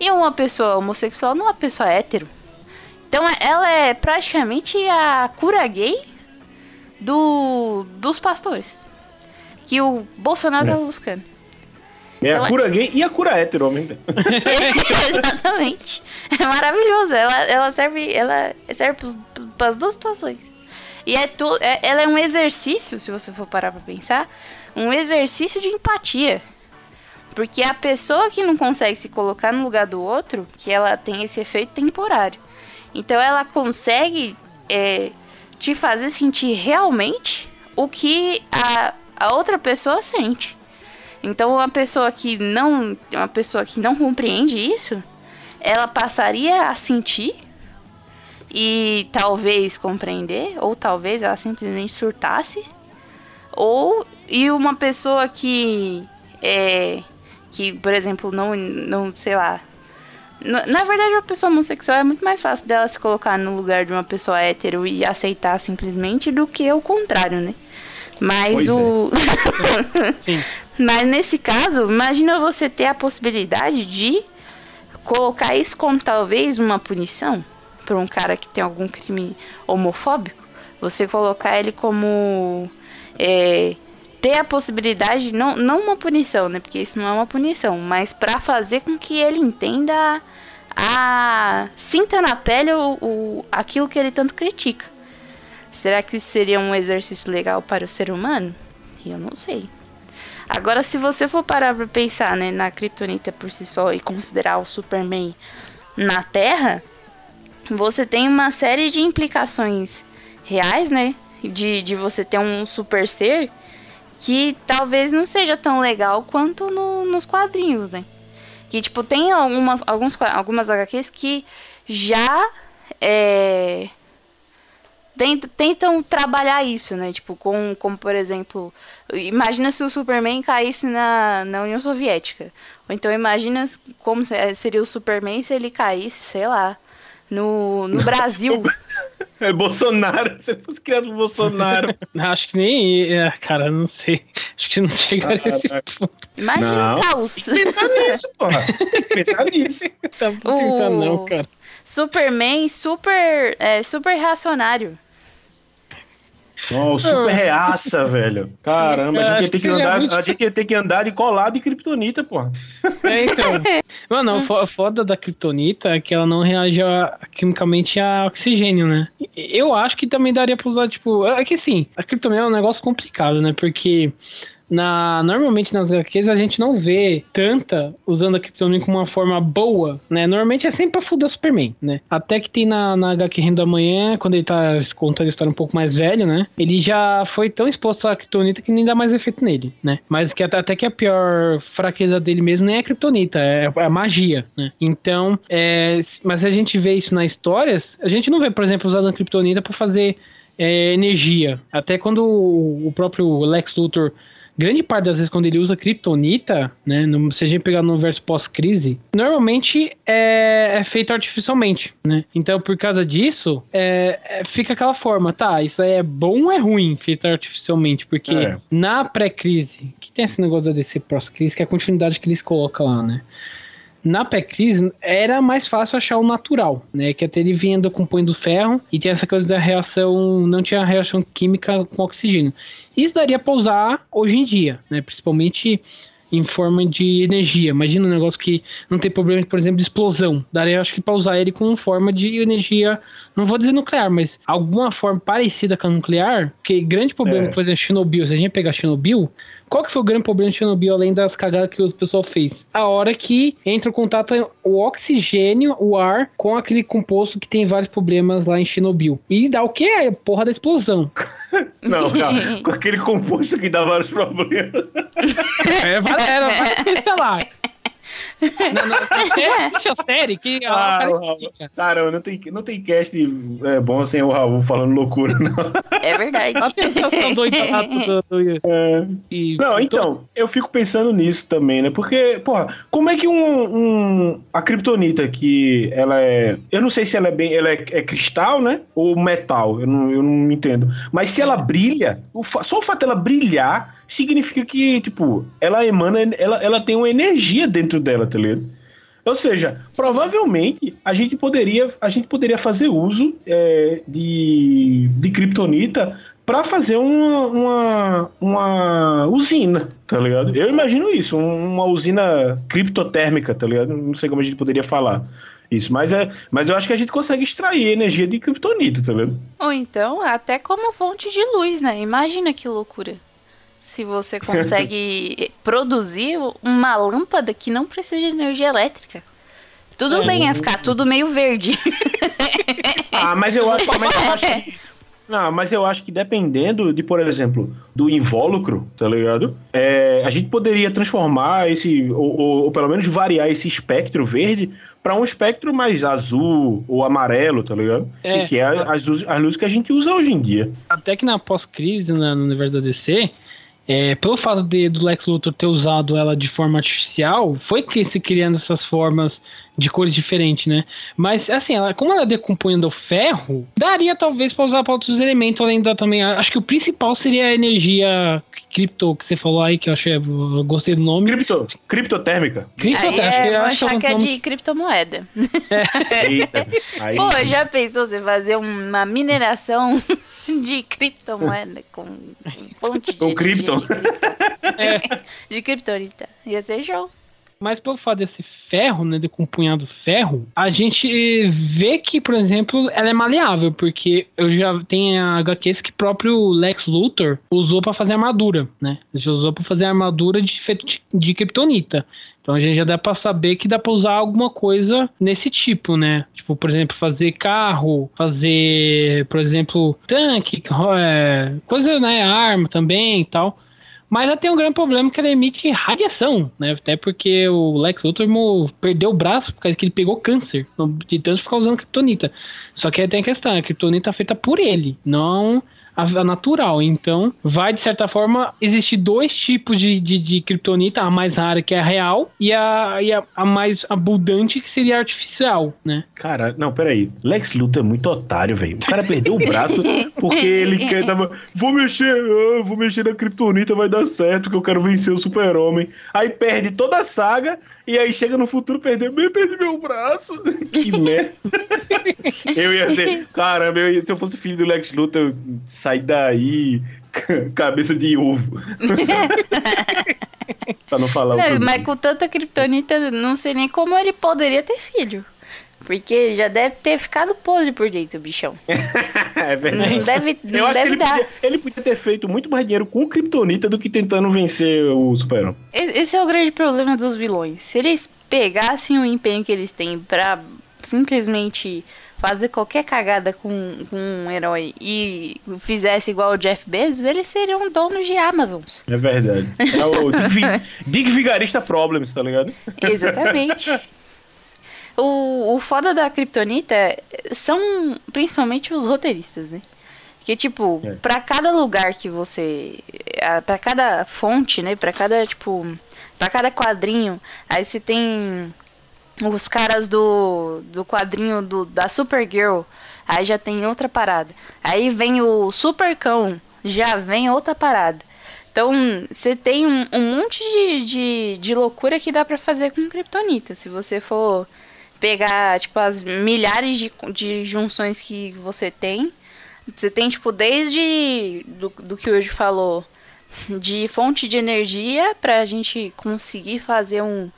E uma pessoa homossexual numa pessoa hétero. Então ela é praticamente a cura gay do, dos pastores. Que o Bolsonaro é. tá buscando. É a então, cura gay e a cura hétero ao mesmo Exatamente. É maravilhoso. Ela, ela serve, ela serve para as duas situações. E é, tu, é, ela é um exercício, se você for parar para pensar, um exercício de empatia. Porque a pessoa que não consegue se colocar no lugar do outro, que ela tem esse efeito temporário. Então ela consegue é, te fazer sentir realmente o que a, a outra pessoa sente. Então uma pessoa que não, uma pessoa que não compreende isso, ela passaria a sentir e talvez compreender, ou talvez ela simplesmente surtasse, ou e uma pessoa que é que, por exemplo, não não, sei lá, na verdade, uma pessoa homossexual é muito mais fácil dela se colocar no lugar de uma pessoa hétero e aceitar simplesmente do que o contrário, né? Mas pois o. É. Mas nesse caso, imagina você ter a possibilidade de colocar isso como talvez uma punição para um cara que tem algum crime homofóbico. Você colocar ele como. É, ter a possibilidade, não, não uma punição, né? Porque isso não é uma punição, mas para fazer com que ele entenda a. sinta na pele o, o, aquilo que ele tanto critica. Será que isso seria um exercício legal para o ser humano? Eu não sei. Agora, se você for parar pra pensar, né, na Kryptonita por si só e considerar o Superman na Terra, você tem uma série de implicações reais, né? De, de você ter um super ser que talvez não seja tão legal quanto no, nos quadrinhos, né? Que, tipo, tem algumas, alguns, algumas HQs que já é, tentam trabalhar isso, né? Tipo, com, como por exemplo, imagina se o Superman caísse na, na União Soviética. Ou então imagina como seria o Superman se ele caísse, sei lá, no, no Brasil. é Bolsonaro, se fosse criado por Bolsonaro. Acho que nem. É, cara, não sei. Acho que não chegaria a esse ponto. Imagina não, o caos. Tem que pensar nisso, porra. Tem que pensar nisso. Tá o... não, cara. Superman super, é, super reacionário. Oh, super reaça, velho. Caramba, a gente, ia ter que andar, a gente ia ter que andar de colado de kryptonita, pô. É, então. Mano, o foda da kryptonita é que ela não reage a, quimicamente a oxigênio, né? Eu acho que também daria pra usar, tipo. É que sim, a kryptonita é um negócio complicado, né? Porque na, normalmente nas HQs a gente não vê tanta usando a Kryptonita como uma forma boa, né? Normalmente é sempre pra fuder o Superman, né? Até que tem na, na HQ Rendo da Manhã, quando ele tá contando a história um pouco mais velho, né? Ele já foi tão exposto à Kryptonita que nem dá mais efeito nele, né? Mas que até, até que a pior fraqueza dele mesmo nem é a Kryptonita, é, é a magia, né? Então, é, mas a gente vê isso nas histórias, a gente não vê, por exemplo, usando a Kryptonita pra fazer é, energia. Até quando o próprio Lex Luthor grande parte das vezes quando ele usa Kryptonita, né, no, se a gente pegar no verso pós-crise, normalmente é, é, feito artificialmente, né? Então, por causa disso, é, é, fica aquela forma, tá, isso aí é bom ou é ruim feito artificialmente? Porque É. na pré-crise, que tem esse negócio da DC pós-crise, que é a continuidade que eles colocam lá, né? Na pré-crise era mais fácil achar o natural, né? Que até ele vinha decompondo ferro e tinha essa coisa da reação, não tinha reação química com oxigênio. Isso daria pra usar hoje em dia, né? Principalmente em forma de energia. Imagina um negócio que não tem problema, por exemplo, de explosão. Daria, acho que, pra usar ele com forma de energia, não vou dizer nuclear, mas alguma forma parecida com a nuclear. Porque grande problema, É. por exemplo, Chernobyl, se a gente pegar Chernobyl, qual que foi o grande problema de Chernobyl, além das cagadas que o pessoal fez? A hora que entra em contato o oxigênio, o ar, com aquele composto que tem vários problemas lá em Chernobyl. E dá o quê? A porra da explosão. Não, não, com aquele composto que dá vários problemas. É, va- era vários cristalares. Não, não, é, assiste a série que Ah, cara o. Caramba, não tem, não tem cast é, bom sem o Raul falando loucura, não. É verdade. Olha a sensação doida lá do, do, do- É. e- Não, então, eu fico pensando nisso também, né? Porque, porra, como é que um. um- a Kryptonita, que ela é. Eu não sei se ela é bem. Ela é, é cristal, né? Ou metal, eu não, eu não entendo. Mas se ela brilha, o só o fato dela brilhar significa que, tipo, ela emana. Ela, ela tem uma energia dentro dela, tá ligado? Ou seja, provavelmente a gente poderia, a gente poderia fazer uso é, de, de Kryptonita para fazer uma, uma, uma usina, tá ligado? Eu imagino isso, um- uma usina criptotérmica, tá ligado? Não sei como a gente poderia falar isso, mas, é, mas eu acho que a gente consegue extrair energia de Kryptonita, tá ligado? Ou então, até como fonte de luz, né? Imagina que loucura. Se você consegue produzir uma lâmpada que não precisa de energia elétrica. Tudo É. bem, ia ficar tudo meio verde. Ah, mas eu acho, mas eu acho que. Não, mas eu acho que dependendo de, por exemplo, do invólucro, tá ligado? É, a gente poderia transformar esse, ou, ou- ou pelo menos variar esse espectro verde para um espectro mais azul ou amarelo, tá ligado? É. E que é as, luzes- as luzes que a gente usa hoje em dia. Até que na pós-crise, na- no universo da DC, é, pelo fato de, do Lex Luthor ter usado ela de forma artificial, foi que se criando essas formas de cores diferentes, né? Mas, assim, ela, como ela é decompunhando o ferro, daria talvez pra usar pra outros elementos, além da também. Acho que o principal seria a energia cripto que você falou aí, que eu achei, eu gostei do nome. Cripto, criptotérmica. Cripto, Aí acho é que- vou acho que achar é que é de criptomoeda. Eita. Aí, Pô, já pensou você fazer uma mineração de criptomoeda com fonte de Com energia cripton. de cripto- De criptonita. Ia ser show. Mas pelo fato desse ferro, né, decompunhado ferro, a gente vê que, por exemplo, ela é maleável, porque eu já tenho HQs que próprio Lex Luthor usou pra fazer armadura, né? Ele usou pra fazer armadura de feito de, de kryptonita. Então a gente já dá pra saber que dá pra usar alguma coisa nesse tipo, né? Tipo, por exemplo, fazer carro, fazer, por exemplo, tanque, é, coisa, né, arma também e tal. Mas ela tem um grande problema que ela emite radiação, né? Até porque o Lex Luthor perdeu o braço por causa que ele pegou câncer, de tanto ficar usando kryptonita. Só que aí tem a questão, a kryptonita é feita por ele, não natural. Então, vai, de certa forma, existir dois tipos de, de, de kryptonita, a mais rara, que é a real, e a, e a, a mais abundante, que seria a artificial, né? Cara, não, peraí. Lex Luthor é muito otário, velho. O cara perdeu o braço porque ele quer. Tava, vou mexer, ah, vou mexer na Kryptonita, vai dar certo, que eu quero vencer o Super-Homem. Aí perde toda a saga e aí chega no futuro perdeu, "Me- perdi meu braço. que merda. eu ia ser, caramba, eu ia- se eu fosse filho do Lex Luthor, eu sair daí, cabeça de ovo. pra não falar Não, outro mas com tanta criptonita, não sei nem como ele poderia ter filho. Porque já deve ter ficado podre por dentro, o bichão. é verdade. Não deve, Eu não acho que deve ele dar. podia, ele podia ter feito muito mais dinheiro com o Kryptonita do que tentando vencer o. E- Esse é o grande problema dos vilões. Se eles pegassem o empenho que eles têm pra simplesmente fazer qualquer cagada com, com um herói e fizesse igual o Jeff Bezos, eles seriam donos de Amazons. É verdade. É o Dick Vigarista Problems, tá ligado? Exatamente. o, o foda da Kryptonita são principalmente os roteiristas, né? Porque, tipo, É. pra cada lugar que você. Pra cada fonte, né? Pra cada, tipo. Pra cada quadrinho, aí você tem os caras do, do quadrinho do, da Supergirl, aí já tem outra parada. Aí vem o Supercão, já vem outra parada. Então, você tem um, um monte de, de, de loucura que dá pra fazer com Kryptonita. Se você for pegar, tipo, as milhares de, de junções que você tem. Você tem, tipo, desde do, do que hoje falou, de fonte de energia pra gente conseguir fazer um.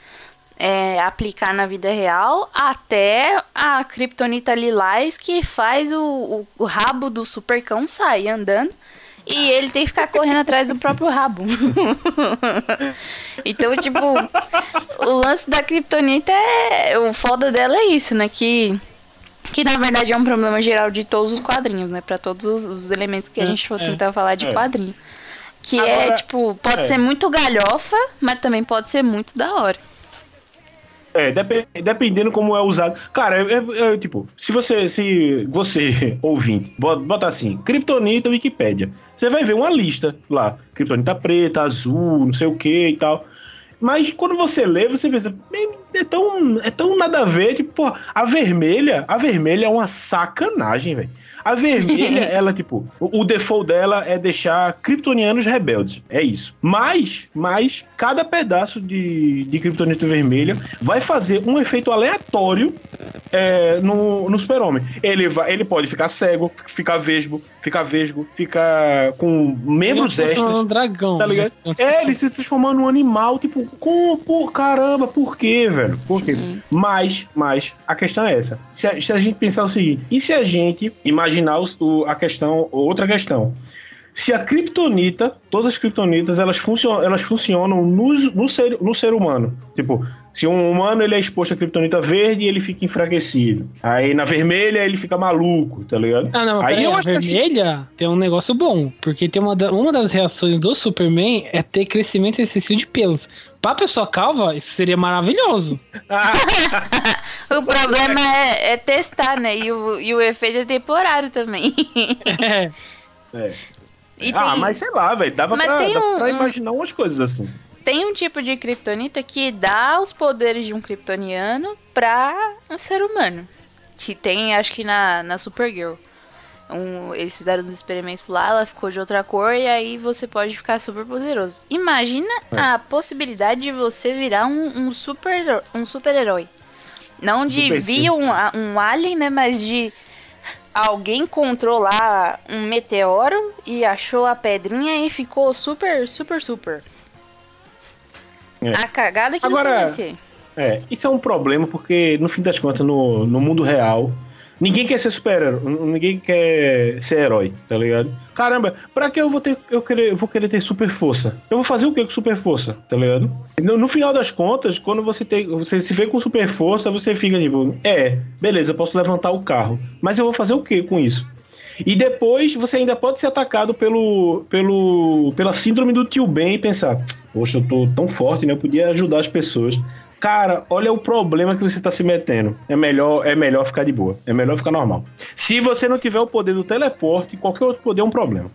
é, aplicar na vida real, até a Kryptonita Lilás que faz o, o, o rabo do supercão sair andando. E ele tem que ficar correndo atrás do próprio rabo. então, tipo, o lance da Kryptonita é. O foda dela é isso, né? Que. Que na verdade é um problema geral de todos os quadrinhos, né? Pra todos os, os elementos que a gente for é. tentar falar de É. quadrinho. Que é, Agora- tipo, pode é. ser muito galhofa, mas também pode ser muito da hora. É, depe- dependendo como é usado. Cara, é, é- tipo, se você, se você, ouvinte, bota, assim, Kryptonita Wikipédia, você vai ver uma lista lá, Kryptonita preta, azul, não sei o que e tal. Mas quando você lê, você pensa, "Bem, é tão, é tão nada a ver, tipo, pô, a vermelha, a vermelha é uma sacanagem, velho. A vermelha, ela, tipo, o, o default dela é deixar kryptonianos rebeldes. É isso. Mas, mas, cada pedaço de, de kryptonita vermelha vai fazer um efeito aleatório é, no, no super-homem. Ele, vai, ele pode ficar cego, ficar vesgo, ficar vesgo, ficar com membros Ele é extras. um dragão. Tá ligado? né? É, ele se transformando num animal, tipo, com, por caramba, por quê, velho? Por quê? Sim. Mas, mas, a questão é essa. Se a, se a gente pensar o seguinte, e se a gente imaginar os- o- a questão, outra questão? Se a kriptonita, todas as kriptonitas, elas, funcionam, elas funcionam nos- no, ser, no ser humano. Tipo, se um humano ele é exposto à kriptonita verde, ele fica enfraquecido. Aí na vermelha ele fica maluco, tá ligado? Ah, não, Aí aí eu a acho que vermelha tem um negócio bom, porque tem uma, da- uma das reações do Superman é ter crescimento excessivo de pelos. Pra pessoa calva, isso seria maravilhoso. O problema é, é testar, né? E o, e o efeito é temporário também. É. É. Ah, tem- mas sei lá, velho. Dava, Mas pra, dava um- pra imaginar umas coisas assim. Tem um tipo de kryptonita que dá os poderes de um kryptoniano pra um ser humano. Que tem, acho que na, na Supergirl. Um, eles fizeram os experimentos lá, ela ficou de outra cor e aí você pode ficar super poderoso. Imagina É. a possibilidade de você virar um, um super um super-herói. Não de vir um, um alien, né? Mas de alguém controlar um meteoro e achou a pedrinha e ficou super, super, super. É. A cagada que Agora- não ser. É, isso é um problema porque, no fim das contas, no, no mundo real, ninguém quer ser super-herói, ninguém quer ser herói, tá ligado? Caramba, pra que eu vou ter, eu querer, vou querer ter super força? Eu vou fazer o que com super força, tá ligado? No, no final das contas, quando você tem, você se vê com super força, você fica tipo, é, beleza, eu posso levantar o carro, mas eu vou fazer o que com isso? E depois você ainda pode ser atacado pelo, pelo, pela síndrome do tio Ben e pensar: Poxa, eu tô tão forte, né? Eu podia ajudar as pessoas. Cara, olha o problema que você tá se metendo. É melhor, é melhor ficar de boa. É melhor ficar normal. Se você não tiver o poder do teleporte, qualquer outro poder é um problema.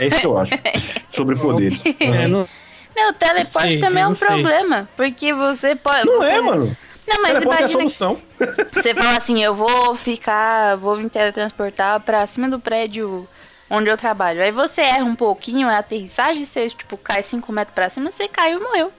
É isso que eu acho. Sobre poderes. É, não, Não, o teleporte sei, também é um problema. Porque você pode. Não você- é, mano. Não, mas teleporte é a imagina solução. você fala assim, eu vou ficar, vou me teletransportar pra cima do prédio onde eu trabalho. Aí você erra um pouquinho a aterrissagem, você tipo cai 5 metros pra cima, você caiu e morreu.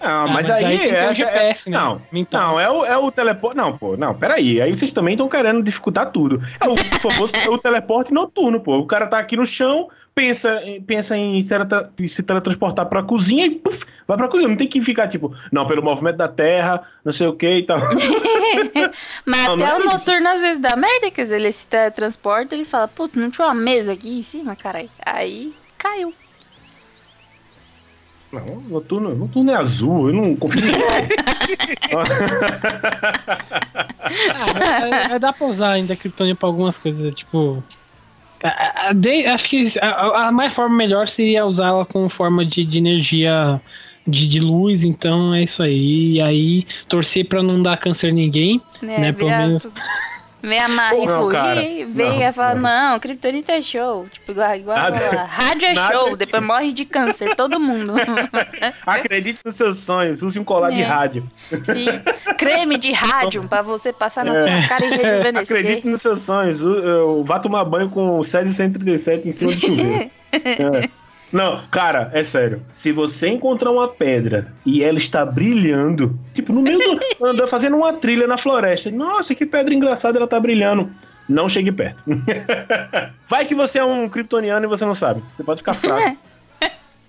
Ah, mas, mas aí, aí é, um GPS, é- né? Não, não, é o, é o teleporte. Não, pô, não, peraí. Aí vocês também estão querendo dificultar tudo. É o, famoso- é o teleporte noturno, pô. O cara tá aqui no chão, pensa, em- pensa em se, tra- se teletransportar pra cozinha e puf, vai pra cozinha. Não tem que ficar tipo, não, pelo movimento da terra, não sei o que e tal. Mas Não, não até é o isso. noturno às vezes dá merda, quer dizer, ele se teletransporta e ele fala, putz, não tinha uma mesa aqui em cima, caralho. Aí caiu. Não, noturno, noturno é azul, eu não confio em. Ah, é, é, dá pra usar ainda a Kryptonita pra algumas coisas, tipo. a- a- de- acho que a, a mais forma melhor seria usar ela como forma de, de energia de, de luz, então é isso aí. E aí torcer pra não dar câncer a ninguém, Né, né? Pelo menos. tudo- Vem a Marie Não, cara, Curie, vem não, e fala, não. não, Kryptonita é show. Tipo, igual, igual rádio é nada show, depois morre de câncer, todo mundo. Acredite nos seus sonhos, use um colar de É. rádio. Sim. Creme de rádio pra você passar na É. sua cara e rejuvenescer. Acredite nos seus sonhos. Vá tomar banho com o César 137 em cima do chuveiro. É. Não, cara, é sério. Se você encontrar uma pedra e ela está brilhando, tipo, no meio do. anda fazendo uma trilha na floresta. Nossa, que pedra engraçada, ela tá brilhando. Não chegue perto. Vai que você é um kryptoniano e você não sabe. Você pode ficar fraco.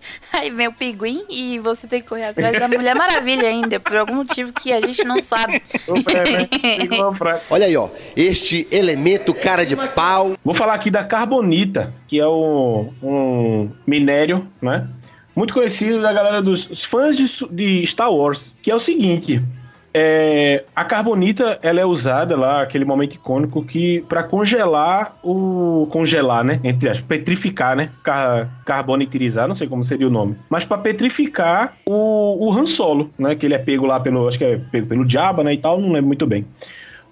Aí vem o pinguim e você tem que correr atrás da Mulher Maravilha ainda, por algum motivo que a gente não sabe. Né? Olha aí, ó. Este elemento cara de pau. Vou falar aqui da carbonita, que é um, um minério, né? Muito conhecido da galera dos os fãs de, de Star Wars, que é o seguinte. É, a carbonita ela é usada lá, aquele momento icônico que para congelar o congelar, né, entre aspas, petrificar, né, Car, carbonitizar, não sei como seria o nome, mas para petrificar o, o Han Solo, né, que ele é pego lá pelo, acho que é pego pelo Jabba, né, e tal, não lembro muito bem.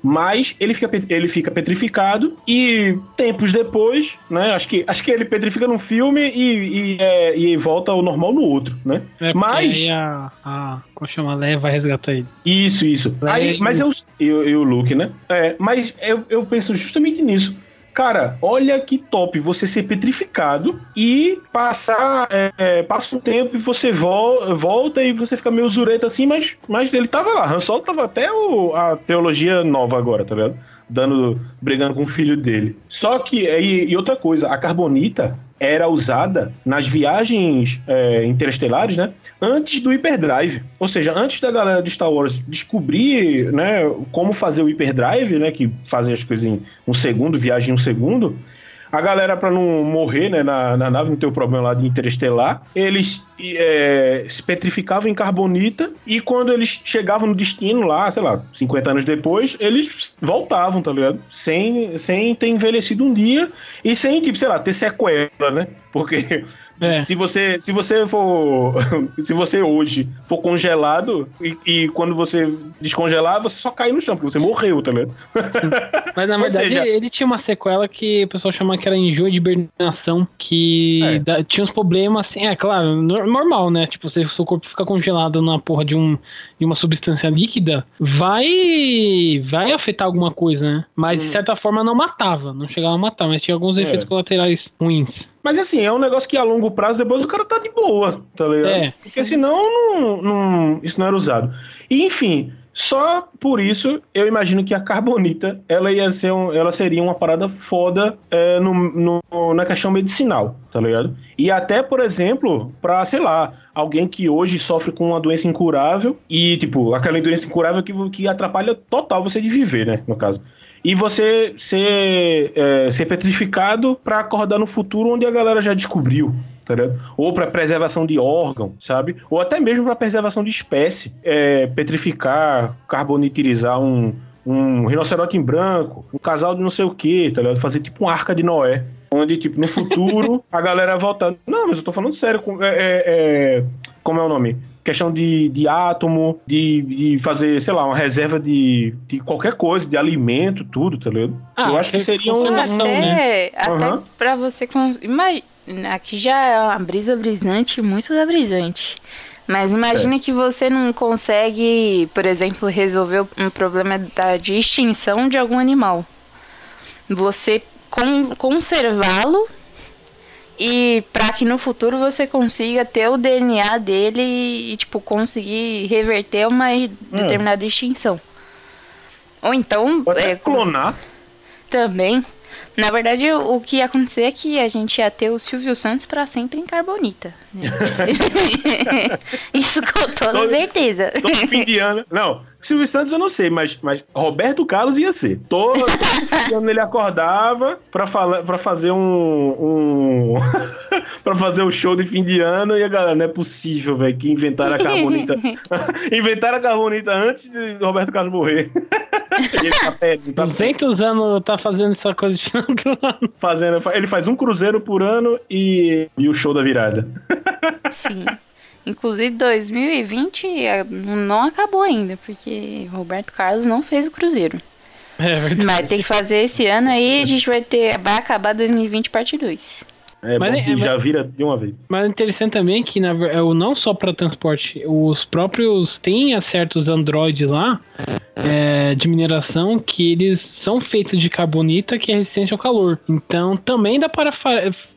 Mas ele fica, ele fica petrificado e tempos depois, né? Acho que, acho que ele petrifica num filme e, e, é, e volta ao normal no outro, né? É, Mas- Aí a, a. Como chama? Leia vai resgatar ele. Isso, isso. Aí, Leve. mas eu, eu, eu, Luke, né? É, mas eu, eu penso justamente nisso. Cara, olha que top você ser petrificado e passar. é, é, passa um tempo e você vol- volta e você fica meio zureta assim, mas, mas ele tava lá. Han Solo tava até o- a teologia nova agora, tá ligado? Dando, brigando com o filho dele. Só que, e, e outra coisa, a carbonita era usada nas viagens é, interestelares, né? Antes do hyperdrive. Ou seja, antes da galera de Star Wars descobrir, né, como fazer o hyperdrive, né, que fazem as coisas em um segundo, viagem em um segundo, a galera, pra não morrer né, na, na nave, não ter o problema lá de interestelar, eles é, se petrificavam em carbonita e quando eles chegavam no destino lá, sei lá, 50 anos depois, eles voltavam, tá ligado? Sem, sem ter envelhecido um dia e sem, tipo, sei lá, ter sequela, né? Porque É. se você se você for se você hoje for congelado e, e quando você descongelar, você só cai no chão, porque você morreu, tá ligado? Mas na verdade seja- ele tinha uma sequela que o pessoal chama que era enjoo de hibernação, que É. da- tinha uns problemas assim, é claro, nor- normal, né? Tipo, se o seu corpo fica congelado na porra de, um, de uma substância líquida, vai vai afetar alguma coisa, né? Mas de certa forma não matava, não chegava a matar, mas tinha alguns Hum. É. efeitos colaterais ruins. Mas assim, é um negócio que a longo prazo depois o cara tá de boa, tá ligado? É. Porque senão não, não- isso não era usado. E enfim, só por isso eu imagino que a carbonita ela ia ser um- ela seria uma parada foda é, no, no- na questão medicinal, tá ligado? E até, por exemplo, pra, sei lá, alguém que hoje sofre com uma doença incurável e, tipo, aquela doença incurável que, que atrapalha total você de viver, né, no caso e você ser, é, ser petrificado pra acordar no futuro onde a galera já descobriu. Tá ligado? Ou pra preservação de órgão, sabe? Ou até mesmo pra preservação de espécie. É, petrificar, carbonitizar um, um rinoceronte em branco, um casal de não sei o que, tá ligado? Fazer tipo uma arca de Noé. Onde, tipo, no futuro a galera volta. Não, mas eu tô falando sério. é- é- é- como é o nome? Questão de, de átomo, de, de fazer, sei lá, uma reserva de, de qualquer coisa, de alimento, tudo, tá ligado? Ah, eu acho que que seria um. conservação, um- né? Até, até Aham. pra você. cons- Ima... Aqui já é uma brisa brisante, muito da brisante. Mas imagine que você não consegue, por exemplo, resolver um problema da, de extinção de algum animal. Você con- conservá-lo e para que no futuro você consiga ter o DNA dele e, tipo, conseguir reverter uma determinada extinção. Ou então, Pode é, clonar. também. Na verdade, o que ia acontecer é que a gente ia ter o Silvio Santos pra sempre em Carbonita. Né? Isso com toda Todo- certeza. Todo fim de ano. Não, Silvio Santos eu não sei, mas, mas Roberto Carlos ia ser. Todo, todo fim de ano ele acordava pra, falar, pra fazer um. um pra fazer o show de fim de ano e a galera, não é possível, velho, que inventaram a carbonita. inventaram a carbonita antes de Roberto Carlos morrer. Ele tá perto, tá 200 anos tá fazendo essa coisa de fazendo. Ele faz um cruzeiro por ano e, e o show da virada. Sim. Inclusive, 2020 eh, não acabou ainda, porque Roberto Carlos não fez o Cruzeiro. É verdade. Mas tem que fazer esse ano aí, a gente vai ter. Vai acabar 2020 parte 2. É Mas bom é- é- já vira de uma vez. Mas é interessante também que na, é o- não só para transporte, os próprios tem certos androides lá é, de mineração que eles são feitos de carbonita que é resistente ao calor. Então também dá para,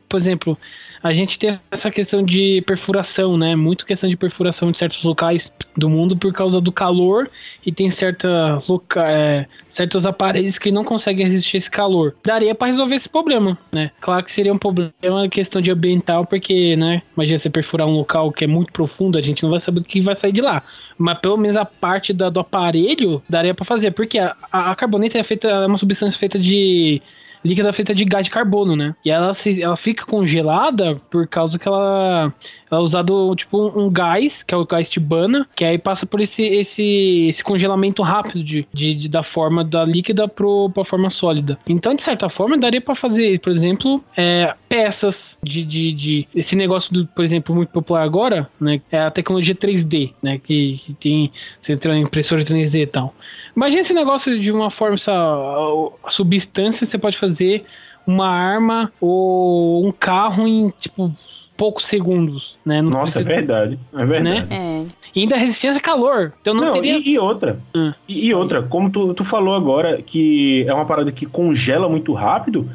por exemplo, a gente tem essa questão de perfuração, né? Muito questão de perfuração de certos locais do mundo por causa do calor e tem certa loca, é, certos aparelhos que não conseguem resistir esse calor. Daria para resolver esse problema, né? Claro que seria um problema questão de ambiental, porque, né? Imagina você perfurar um local que é muito profundo, a gente não vai saber o que vai sair de lá. Mas pelo menos a parte da- do aparelho daria para fazer, porque a, a, a carboneta é feita, é uma substância feita de líquida feita de gás de carbono, né? E ela, se, ela fica congelada por causa que ela, ela é usado tipo um, gás, que é o gás tibana, que aí passa por esse, esse, esse congelamento rápido de, de, de- da forma da líquida pro, pra forma sólida. Então, de certa forma, daria para fazer, por exemplo, é, peças de, de, de. Esse negócio, do, por exemplo, muito popular agora, né? É a tecnologia 3D, né? Que, que tem. Você entra em impressora 3D e tal. Imagina esse negócio de uma forma, essa substância, você pode fazer uma arma ou um carro em, tipo, poucos segundos, né? Não Nossa, é verdade. É verdade. É. E ainda resistência a calor. Então não, Não, teria... e, e outra. Hum. E, e outra, como tu, tu falou agora, que é uma parada que congela muito rápido,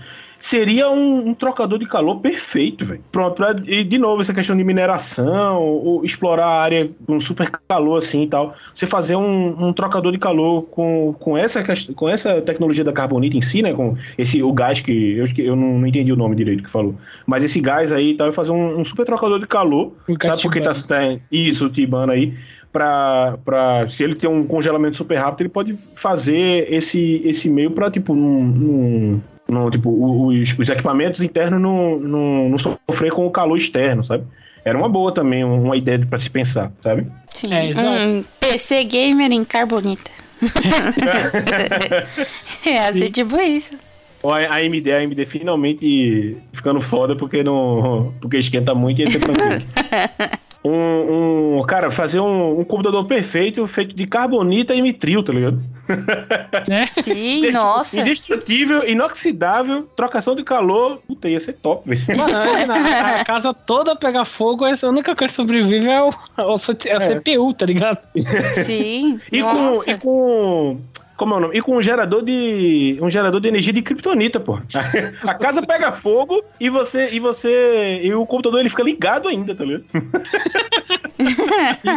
seria um, um trocador de calor perfeito, velho. Pronto, pra, e de novo, essa questão de mineração, ou explorar a área com super calor assim e tal. Você fazer um, um trocador de calor com, com, essa, com essa tecnologia da carbonita em si, né? Com esse, o gás que eu, eu não, não entendi o nome direito que falou. Mas esse gás aí e tal, e fazer um, um super trocador de calor. Um gás sabe por que tá, tá isso, o Tibano aí? Pra, pra, se ele tem um congelamento super rápido, ele pode fazer esse, esse meio pra, tipo, num, num- num, tipo, os, os equipamentos internos não, não, não sofrer com o calor externo, sabe? Era uma boa também, uma ideia pra se pensar, sabe? Sim. É, um PC gamer em carbonita. é, assim, tipo isso. A AMD, a AMD finalmente ficando foda porque não. Porque esquenta muito e ia ser tranquilo. Um, um- cara, fazer um, um computador perfeito feito de carbonita e mitril, tá ligado? né? Sim, Destru- nossa. Indestrutível, inoxidável, trocação de calor. Puta, ia ser top, velho. Mano, a, a casa toda pega fogo, essa única coisa que sobrevive é, o, é é a É. CPU, tá ligado? Sim. E com, nossa. e com. Como é o nome? E com um gerador de. Um gerador de energia de kryptonita, pô. A casa pega fogo e você. E você. E o computador ele fica ligado ainda, tá ligado?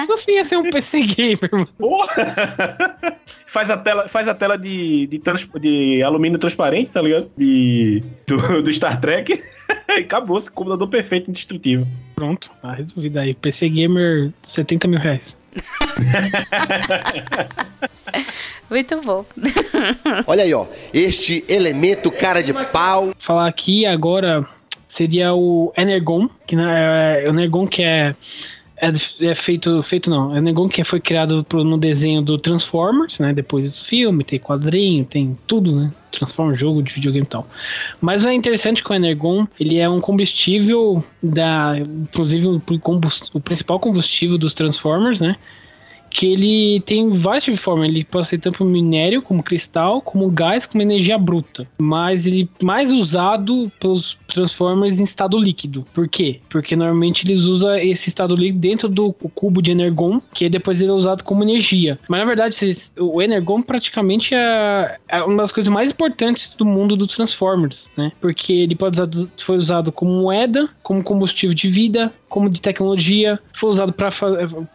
Isso sim ia ser um PC gamer, mano. Porra! faz a tela, faz a tela de, de, trans- de alumínio transparente, tá ligado? De, do, do Star Trek. e acabou, esse computador perfeito, indestrutível. Pronto, tá resolvido aí. PC gamer, 70 mil reais. Muito bom. Olha aí, ó. Este elemento cara de pau. Falar aqui agora seria o Energon, que né, é o Energon que é é, é feito, feito não, é o Energon que foi criado pro- no desenho do Transformers, né? Depois dos filmes, tem quadrinho, tem tudo, né? Transformers, jogo de videogame e tal. Mas o interessante com o Energon, ele é um combustível da, inclusive o, o principal combustível dos Transformers, né? que ele tem vários tipos de forma. Ele pode ser tanto minério, como cristal, como gás, como energia bruta. Mas ele é mais usado pelos Transformers em estado líquido. Por quê? Porque normalmente eles usam esse estado líquido dentro do cubo de Energon, que depois ele é usado como energia. Mas na verdade, o Energon praticamente é, é uma das coisas mais importantes do mundo dos Transformers, né? Porque ele pode usado, foi usado como moeda, como combustível de vida, como de tecnologia, foi usado para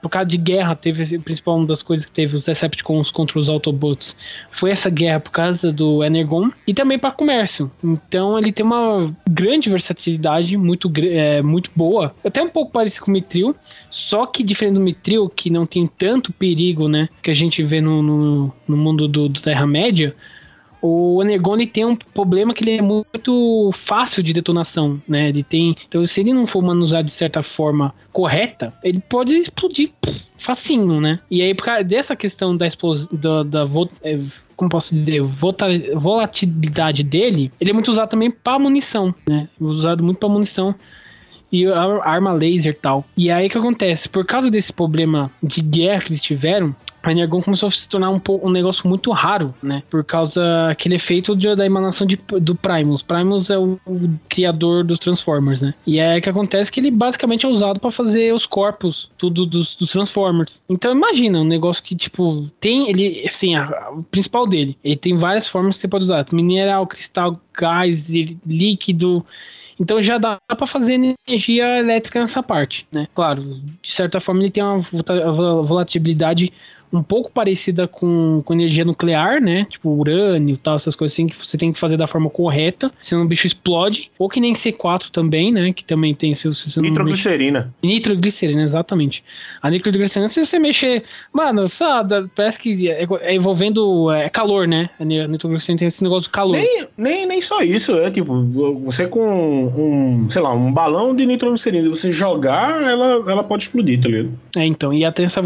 por causa de guerra, teve principal uma das coisas que teve os Decepticons contra os Autobots. Foi essa guerra por causa do Energon e também para comércio. Então ele tem uma grande versatilidade, muito é, muito boa, até um pouco parecido com o Mitril, só que diferente do Mitril, que não tem tanto perigo, né, que a gente vê no, no, no mundo do, do Terra-média, o Energon tem um problema que ele é muito fácil de detonação, né? Ele tem, então se ele não for manuseado de certa forma correta, ele pode explodir facinho, né? E aí por causa dessa questão da explosão da, da é, como posso dizer, volatilidade dele, ele é muito usado também para munição, né? Usado muito para munição e arma laser e tal. E aí o que acontece? Por causa desse problema de guerra que eles tiveram, a Energon começou a se tornar um, um negócio muito raro, né? Por causa daquele efeito de, da emanação de, do Primus. Primus é o, o, criador dos Transformers, né? E é que acontece que ele basicamente é usado para fazer os corpos tudo dos, dos, Transformers. Então imagina um negócio que, tipo, tem ele, assim, a, a, o principal dele. Ele tem várias formas que você pode usar: mineral, cristal, gás, líquido. Então já dá para fazer energia elétrica nessa parte, né? Claro, de certa forma ele tem uma volatilidade um pouco parecida com, com energia nuclear, né? Tipo urânio e tal, essas coisas assim que você tem que fazer da forma correta, senão o bicho explode. Ou que nem C4 também, né? Que também tem seu. Nitroglicerina. Nitroglicerina, exatamente. A nitroglicerina, se você mexer. Mano, sabe, parece que é, é envolvendo é, calor, né? A nitroglicerina tem esse negócio de calor. Nem, nem, nem só isso, é tipo, você com um, sei lá, um balão de nitroglicerina, você jogar, ela, ela pode explodir, tá ligado? É, então. E ela tem essa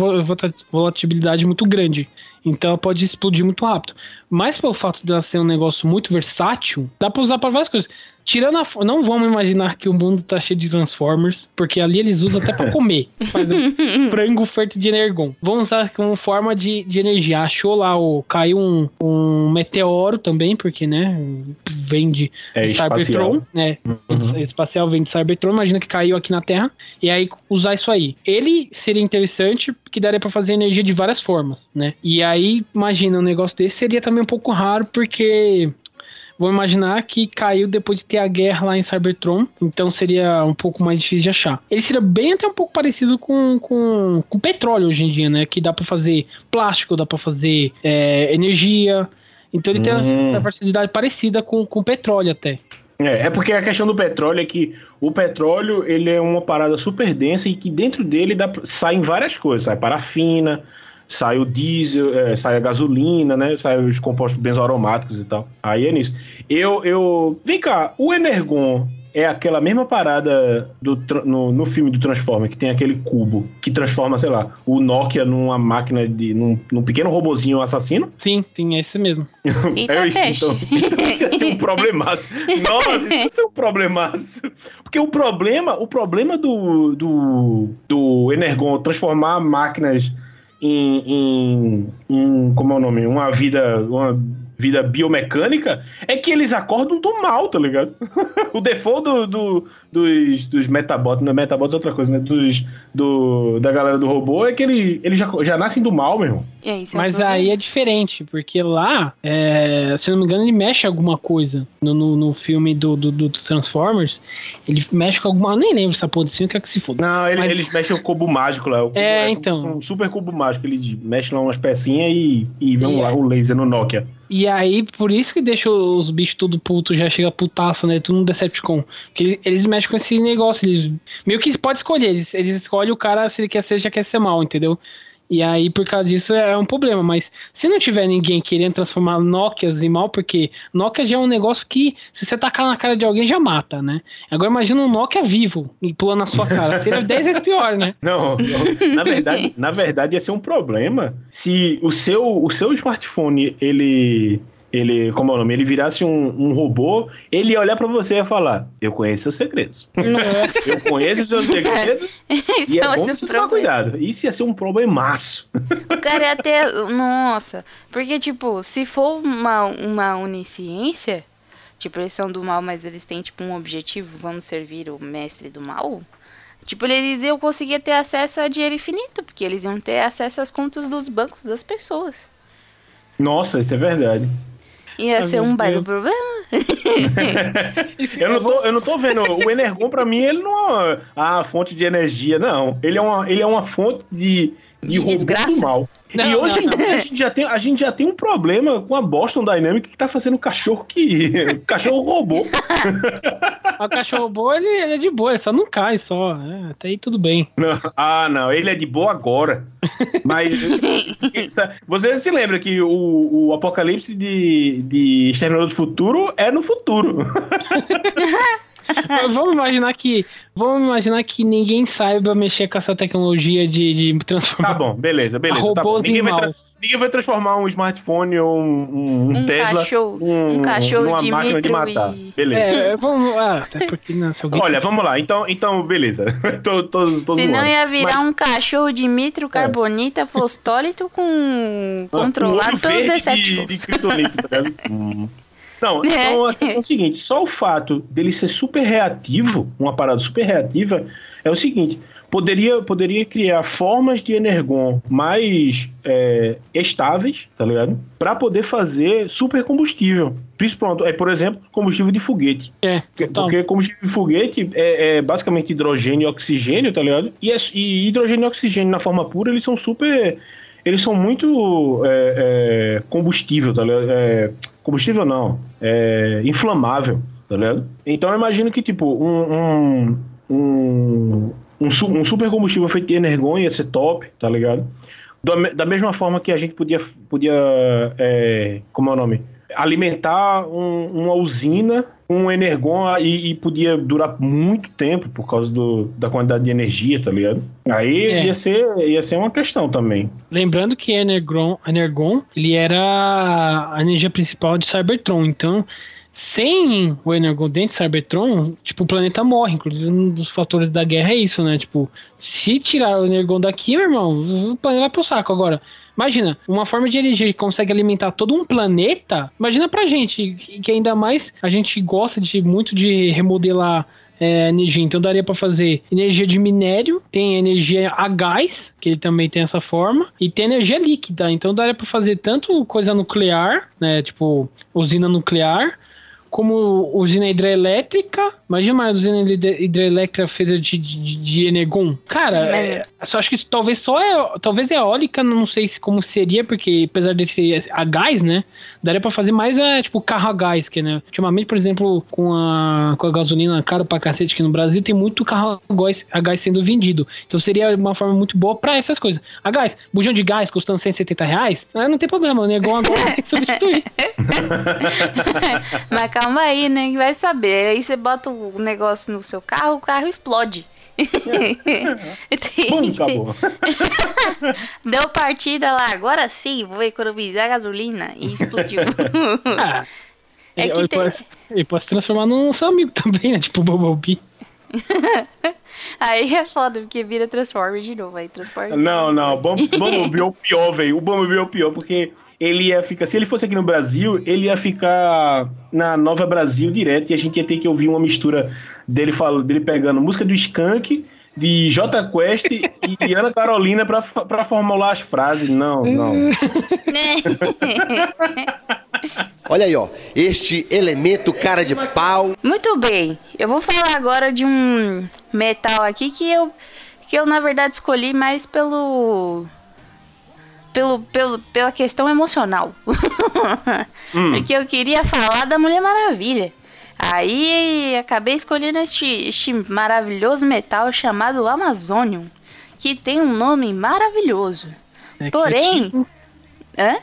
volatilidade muito grande. Então ela pode explodir muito rápido. Mas pelo fato dela ser um negócio muito versátil, dá pra usar para várias coisas. Tirando a. Não vamos imaginar que o mundo tá cheio de Transformers, porque ali eles usam até pra comer. Faz um frango feito de Energon. Vamos usar como forma de, de energia. Achou lá, o, caiu um, um meteoro também, porque, né? Vem de, é, Cybertron, né? Uhum. Espacial vem de Cybertron. Imagina que caiu aqui na Terra. E aí usar isso aí. Ele seria interessante, porque daria para fazer energia de várias formas, né? E aí, imagina, um negócio desse seria também um pouco raro, porque Vou imaginar que caiu depois de ter a guerra lá em Cybertron, então seria um pouco mais difícil de achar. Ele seria bem até um pouco parecido com, com, com petróleo hoje em dia, né? Que dá para fazer plástico, dá para fazer é, energia. Então ele uhum. tem essa facilidade parecida com, com petróleo até. É, é porque a questão do petróleo é que o petróleo ele é uma parada super densa e que dentro dele dá, saem várias coisas, sai parafina, sai o diesel, é, sai a gasolina, né? Sai os compostos benzoaromáticos e tal. Aí é nisso. Eu, eu. Vem cá, o Energon é aquela mesma parada do, no, no filme do Transformer, que tem aquele cubo que transforma, sei lá, o Nokia numa máquina de. num, num pequeno robozinho assassino? Sim, sim, é esse mesmo. é isso, então, então isso ia ser um problemaço. Nossa, isso ia ser um problemaço. Porque o problema, o problema do, do, do Energon transformar máquinas em, em, em, como é o nome? Uma vida, uma vida biomecânica, é que eles acordam do mal, tá ligado? o default do, do, dos, dos Metabots, não é Metabots é outra coisa, né? Dos, do, da galera do robô é que ele, eles já, já nascem do mal, meu irmão. É, isso é Mas aí é diferente, porque lá, é, se não me engano, ele mexe alguma coisa no, no, no filme do, do, do, Transformers. Ele mexe com alguma. Eu nem lembro essa porra desse filme, que é que se foda. Não, ele, Mas... eles mexem o cubo mágico lá. O cubo, é, é, então. Um super cubo mágico. Ele mexe lá umas pecinhas e, e vem lá o laser no Nokia. E aí, por isso que deixa os bichos tudo puto, já chega putaço, né? Tudo no Decepticon. Que eles mexem com esse negócio, eles meio que pode escolher, eles, eles escolhem o cara se ele quer ser, já quer ser mal, entendeu? E aí, por causa disso, é um problema. Mas se não tiver ninguém querendo transformar Nokias em mal, porque Nokia já é um negócio que, se você tacar na cara de alguém, já mata, né? Agora imagina um Nokia vivo e pulando na sua cara. Seria 10 vezes pior, né? Não, não, na verdade, na verdade ia ser um problema se o seu, o seu smartphone, ele ele, como é o nome, ele virasse um, um robô, ele ia olhar para você e ia falar: Eu conheço seus segredos. Nossa. Eu conheço seus segredos. Isso e é bom você tomar cuidado. Isso ia ser um problemaço. O cara ia ter. Nossa. Porque, tipo, se for uma, uma onisciência, tipo, eles são do mal, mas eles têm, tipo, um objetivo: vamos servir o mestre do mal. Tipo, eles iam conseguir ter acesso a dinheiro infinito, porque eles iam ter acesso às contas dos bancos das pessoas. Nossa, isso é verdade. Ia ser um baita problema. eu, não tô, eu não tô vendo. O Energon, pra mim, ele não é a fonte de energia, não. Ele é uma, ele é uma fonte de, de, desgraça. do mal. Não, e hoje não, não. a gente, já tem, a gente já tem um problema com a Boston Dynamics que tá fazendo cachorro que. cachorro robô. o cachorro robô, ele, ele, é de boa, ele só não cai só. Né? Até aí tudo bem. ah, não, ele é de boa agora. Mas. você se lembra que o, o apocalipse de, de Exterminador do Futuro é no futuro. Vamos imaginar que. Vamos imaginar que ninguém saiba mexer com essa tecnologia de, de transformar. Tá bom, beleza, beleza. Tá bom. Robôs Ninguém, em vai ninguém vai transformar um smartphone ou um, um, um Tesla cachorro- um, um cachorro numa de máquina de matar. e- Beleza. É, vamos. Ah, até porque não, alguém. Olha, vamos lá. Então, então beleza. tô, tô, tô Senão zoando. ia virar Mas- um cachorro de mitro, carbonita, fosfólito com pelos verde Decepticons. De, de tá ligado? Não, É. então questão é o seguinte: só o fato dele ser super reativo, uma parada super reativa, é o seguinte: poderia, poderia criar formas de energon mais é, estáveis, tá ligado? Pra poder fazer super combustível. Principalmente, é, por exemplo, combustível de foguete. É, Porque, total. porque combustível de foguete é, é basicamente hidrogênio e oxigênio, tá ligado? E, é- e hidrogênio e oxigênio na forma pura, eles são super. Eles são muito é, é, combustível, tá ligado? É, combustível não. É inflamável, tá ligado? Então eu imagino que, tipo, um. um, um um, um super combustível feito de energon ia ser top, tá ligado? Da, da mesma forma que a gente podia, podia é, como é o nome? Alimentar um- uma usina um energon e, e podia durar muito tempo por causa do, da quantidade de energia, tá ligado? Aí É. ia, ser, ia ser uma questão também. Lembrando que Energon, Energon ele era a energia principal de Cybertron, então sem o Energon dentro de Cybertron, tipo, o planeta morre. Inclusive, um dos fatores da guerra é isso, né? Tipo, se tirar o Energon daqui, meu irmão, o planeta vai pro saco. Agora, imagina, uma forma de energia que consegue alimentar todo um planeta. Imagina pra gente, que ainda mais a gente gosta de muito de remodelar é, energia. Então daria pra fazer energia de minério, tem energia a gás, que ele também tem essa forma, e tem energia líquida. Então daria pra fazer tanto coisa nuclear, né, tipo usina nuclear, como usina hidrelétrica. Imagina uma usina hidre- hidrelétrica feita de, de, de energon. Cara, é, só acho que isso talvez só é, talvez eólica, não sei se como seria, porque apesar de ser a gás, né, daria pra fazer mais é, tipo carro a gás, que né, ultimamente, por exemplo, com a, com a gasolina cara pra cacete aqui no Brasil, tem muito carro a gás, a gás sendo vendido. Então seria uma forma muito boa pra essas coisas. A gás, bujão de gás custando 170 reais, ah, não tem problema, o negão agora tem que substituir. Mas calma aí, né? que Vai saber. Aí você bota o negócio no seu carro, o carro explode. Tem ter- acabou. Deu partida lá, agora sim, vou economizar gasolina. E explodiu. Ah, É ele, que ele tem- pode, ele pode se transformar num seu amigo também, né? Tipo o Bumblebee. aí é foda, porque vira Transformer de novo. Aí Transformer. Não, não, Bumblebee é o pior, velho. O Bumblebee é o pior, porque ele ia ficar. Se ele fosse aqui no Brasil, ele ia ficar na Nova Brasil direto e a gente ia ter que ouvir uma mistura dele, falo, dele pegando música do Skank, de J Quest e Ana Carolina pra formular as frases. Não, não. Olha aí, ó. Este elemento cara de pau. Muito bem, eu vou falar agora de um metal aqui que eu, que eu na verdade escolhi mais pelo. Pelo, pelo, pela questão emocional. Porque eu queria falar da Mulher Maravilha. Aí acabei escolhendo este, este maravilhoso metal chamado Amazonium, que tem um nome maravilhoso. É Porém, hã?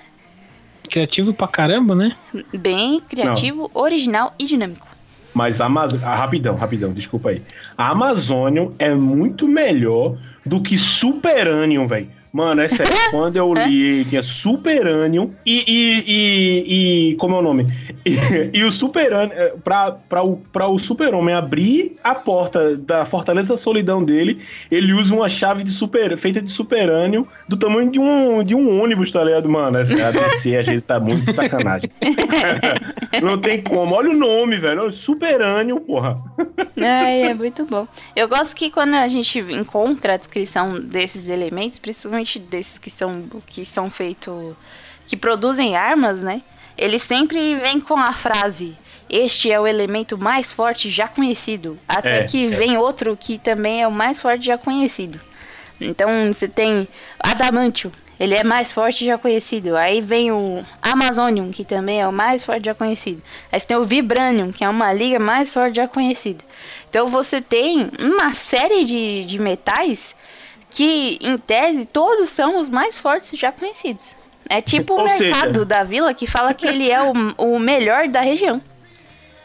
Criativo pra caramba, né? bem criativo, original e dinâmico. Mas a Amazônia. Ah, rapidão, rapidão, desculpa aí. A Amazônia é muito melhor do que Superanium, velho. Mano, é sério. Quando eu li, tinha Superanium e, e, e, e- Como é o nome? E, e o Superanium. eh, Pra, pra, o, pra o Super-Homem abrir a porta da Fortaleza da Solidão dele, ele usa uma chave de super, feita de Superanium do tamanho de um, de um ônibus, tá ligado? Mano, essa a DC às vezes tá muito de sacanagem. Não tem como. Olha o nome, velho. Superanium, porra. Ai, é muito bom. Eu gosto que quando a gente encontra a descrição desses elementos, principalmente desses que são que são feitos que produzem armas, né? Ele sempre vem com a frase: "Este é o elemento mais forte já conhecido". Até É, que é. vem outro que também é o mais forte já conhecido. Então você tem Adamantium, ele é mais forte já conhecido. Aí vem o Amazonium, que também é o mais forte já conhecido. Aí você tem o Vibranium, que é uma liga mais forte já conhecida. Então você tem uma série de, de metais que, em tese, todos são os mais fortes já conhecidos. É tipo o Ou seja- mercado da vila que fala que ele é o, o melhor da região.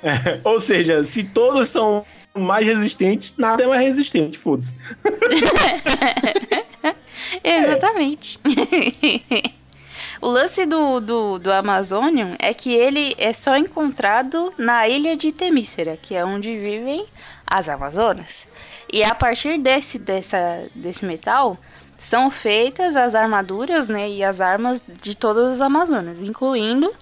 É, ou seja, se todos são mais resistentes, nada é mais resistente, foda-se. Exatamente. o lance do, do, do Amazonian é que ele é só encontrado na ilha de Temícera, que é onde vivem as Amazonas. E a partir desse, dessa, desse metal são feitas as armaduras né, e as armas de todas as Amazonas, incluindo,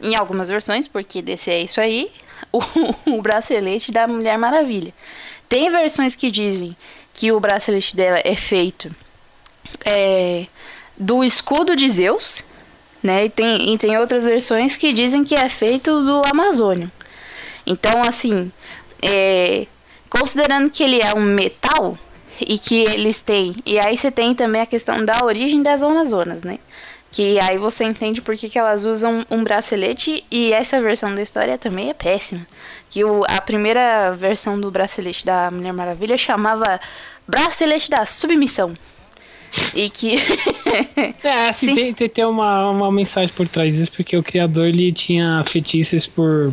em algumas versões, porque desse é isso aí, o, o bracelete da Mulher Maravilha. Tem versões que dizem que o bracelete dela é feito é, do escudo de Zeus, né? E tem, e tem outras versões que dizem que é feito do Amazônio. Então, assim, é, considerando que ele é um metal e que eles têm. E aí você tem também a questão da origem das Amazonas, né? Que aí você entende por que, que elas usam um bracelete e essa versão da história também é péssima. Que o, a primeira versão do bracelete da Mulher Maravilha chamava Bracelete da Submissão. E que. é, assim, tem, tem, tem uma, uma mensagem por trás disso, porque o criador ele tinha fetiches por.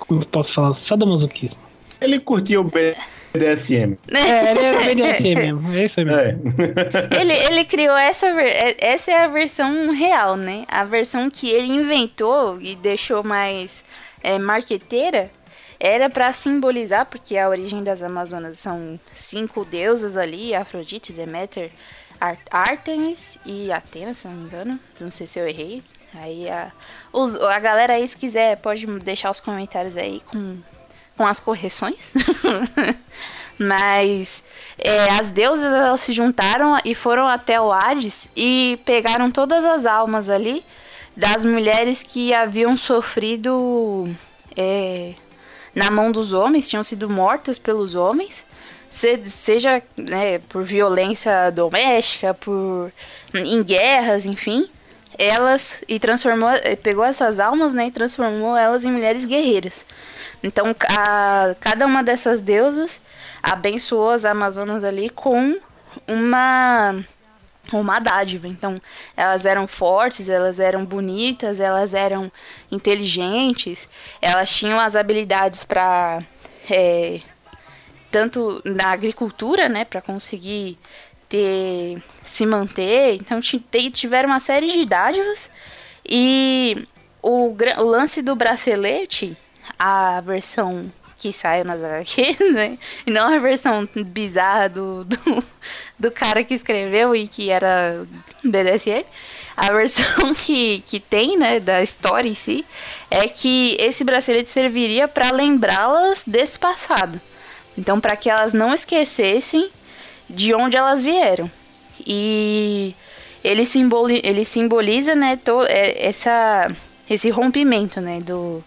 Como eu posso falar? Sadomasoquismo. Ele curtia o BDSM. É, ele era BDSM mesmo. É isso aí mesmo. É. ele, ele criou essa. É, essa é a versão real, né? A versão que ele inventou e deixou mais é, marqueteira era para simbolizar, porque a origem das Amazonas são cinco deusas ali, Afrodite, Deméter, Artemis e Atena, se não me engano. Não sei se eu errei. Aí a, os, a galera aí, se quiser, pode deixar os comentários aí com, com as correções. Mas é, as deusas elas se juntaram e foram até o Hades e pegaram todas as almas ali das mulheres que haviam sofrido é, na mão dos homens, tinham sido mortas pelos homens, seja né, por violência doméstica, por em guerras, enfim, elas e transformou, pegou essas almas, né, e transformou elas em mulheres guerreiras. Então, a, cada uma dessas deusas abençoou as Amazonas ali com uma uma dádiva. Então, elas eram fortes, elas eram bonitas, elas eram inteligentes, elas tinham as habilidades para é, tanto na agricultura, né, para conseguir ter se manter. Então, tiveram uma série de dádivas e o, o lance do bracelete, a versão que saiu nas HQs, né? E não a versão bizarra do, do, do cara que escreveu e que era BDSM. A versão que, que tem, né, da história em si, é que esse bracelete serviria para lembrá-las desse passado. Então, para que elas não esquecessem de onde elas vieram. E ele, simboli ele simboliza, né, é, essa, esse rompimento, né, do,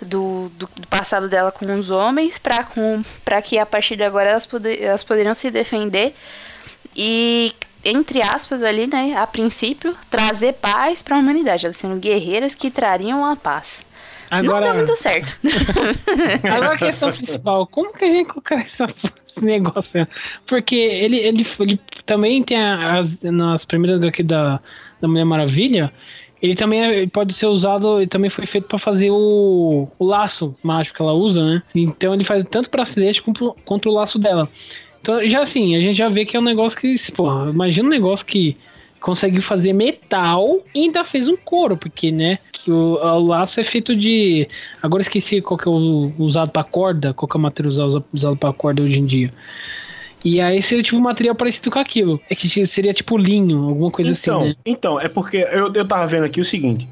do, do, do, passado dela com os homens para que a partir de agora elas, poder, elas poderiam se defender e entre aspas ali, né, a princípio, trazer paz para a humanidade, elas sendo guerreiras que trariam a paz. Agora... Não deu muito certo. Agora a questão principal, como que a gente colocar essa negócio? Porque ele, ele, ele também tem as, nas primeiras daqui da, da Mulher Maravilha, ele também é, pode ser usado, ele também foi feito para fazer o, o laço mágico que ela usa, né? Então ele faz tanto para bracelete quanto, quanto o laço dela. Então, já assim, a gente já vê que é um negócio que, porra, imagina um negócio que conseguiu fazer metal e ainda fez um couro, porque, né, que o, o laço é feito de. Agora esqueci qual que é o usado para corda, qual que é o material usado, usado para corda hoje em dia. E aí seria tipo um material parecido com aquilo. É que seria tipo linho, alguma coisa então, assim, né? Então, é porque eu, eu tava vendo aqui o seguinte.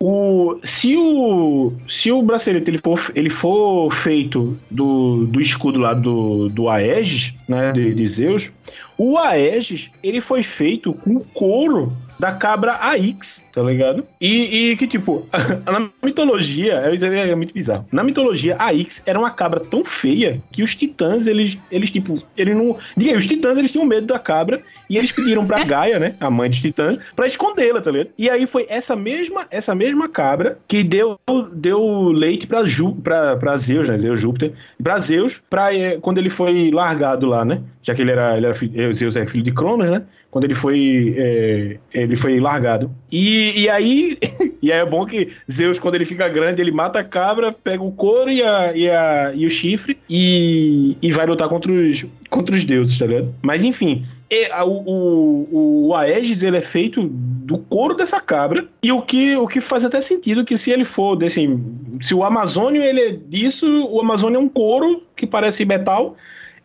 O, se, o, se o bracelete ele for, ele for feito do, do escudo lá do, do Aegis, né, de, de Zeus, o Aegis ele foi feito com couro da cabra Aix, tá ligado? E, e que, tipo, na mitologia, é, é muito bizarro. Na mitologia, a Aix era uma cabra tão feia que os titãs, eles, eles tipo, eles não. Diga aí, os titãs, eles tinham medo da cabra e eles pediram pra Gaia, né, a mãe dos titãs, pra escondê-la, tá ligado? E aí foi essa mesma, essa mesma cabra que deu, deu leite pra, Ju, pra, pra Zeus, né, Zeus Júpiter, pra Zeus, pra, é, quando ele foi largado lá, né? Já que ele era, ele era filho, Zeus é filho de Cronos, né? quando ele foi é, Ele foi largado. E, e aí. e aí é bom que Zeus, quando ele fica grande, ele mata a cabra, pega o couro e, a, e, a, e o chifre e, e vai lutar contra os, contra os deuses, tá ligado? Mas enfim. E, a, o, o, o Aegis ele é feito do couro dessa cabra e o que, o que faz até sentido que se ele for desse se o Amazônio ele é disso o Amazônio é um couro que parece metal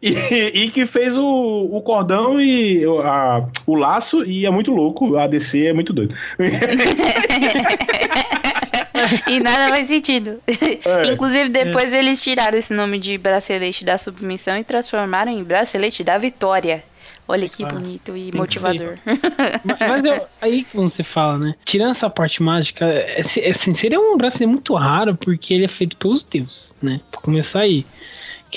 e, e, que fez o, o cordão e a, o laço, e é muito louco. A ADC é muito doido. e nada faz sentido. É. Inclusive, depois é. eles tiraram esse nome de bracelete da submissão e transformaram em bracelete da vitória. Olha que ah, bonito e motivador. mas, mas eu, aí como você fala, né? Tirando essa parte mágica, é, é, assim, seria um bracelete muito raro porque ele é feito pelos deuses, né? Pra começar aí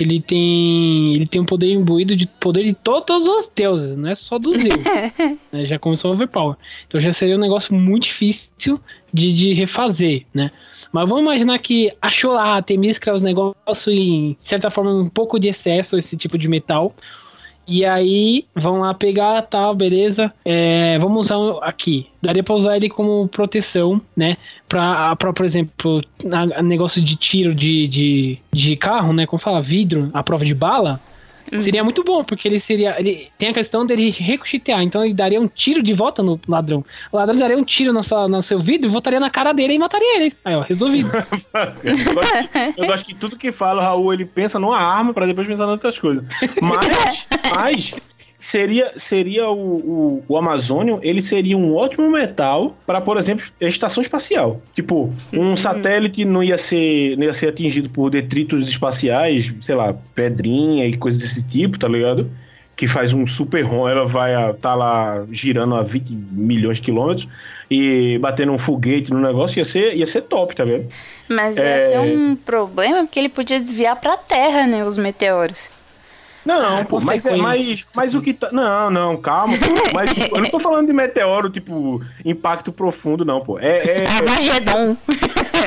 que ele tem ele tem um poder imbuído de poder de todos os deuses, não é só dos deuses. né? Já começou a overpower. Então já seria um negócio muito difícil de, de refazer, né? Mas vamos imaginar que achou lá, tem que os negócios em certa forma um pouco de excesso esse tipo de metal. E aí, vão lá pegar, tal, beleza. É, vamos usar aqui. Daria pra usar ele como proteção, né? Pra, pra por exemplo, a, a negócio de tiro de, de, de carro, né? Como fala, vidro, a prova de bala. Uhum. Seria muito bom, porque ele seria. Ele tem a questão dele ricochetear, então ele daria um tiro de volta no ladrão. O ladrão daria um tiro no seu, no seu vidro e voltaria na cara dele e mataria ele. Aí, ó, resolvido. eu, gosto, eu gosto que tudo que fala, o Raul, ele pensa numa arma para depois pensar em outras coisas. Mas, mas seria, seria o, o, o Amazônio, ele seria um ótimo metal para, por exemplo, estação espacial. Tipo, um uhum. satélite não ia ser não ia ser atingido por detritos espaciais, sei lá, pedrinha e coisas desse tipo, tá ligado? Que faz um super rom, ela vai estar tá lá girando a 20 milhões de quilômetros e batendo um foguete no negócio, ia ser, ia ser top, tá vendo? Mas ia é... ser um problema porque ele podia desviar pra Terra, né, os meteoros. Não, ah, pô, mas, é, mas, mas o que tá. Não, não, calma. Pô, mas tipo, eu não tô falando de meteoro, tipo, impacto profundo, não, pô. É. é, Armagedon.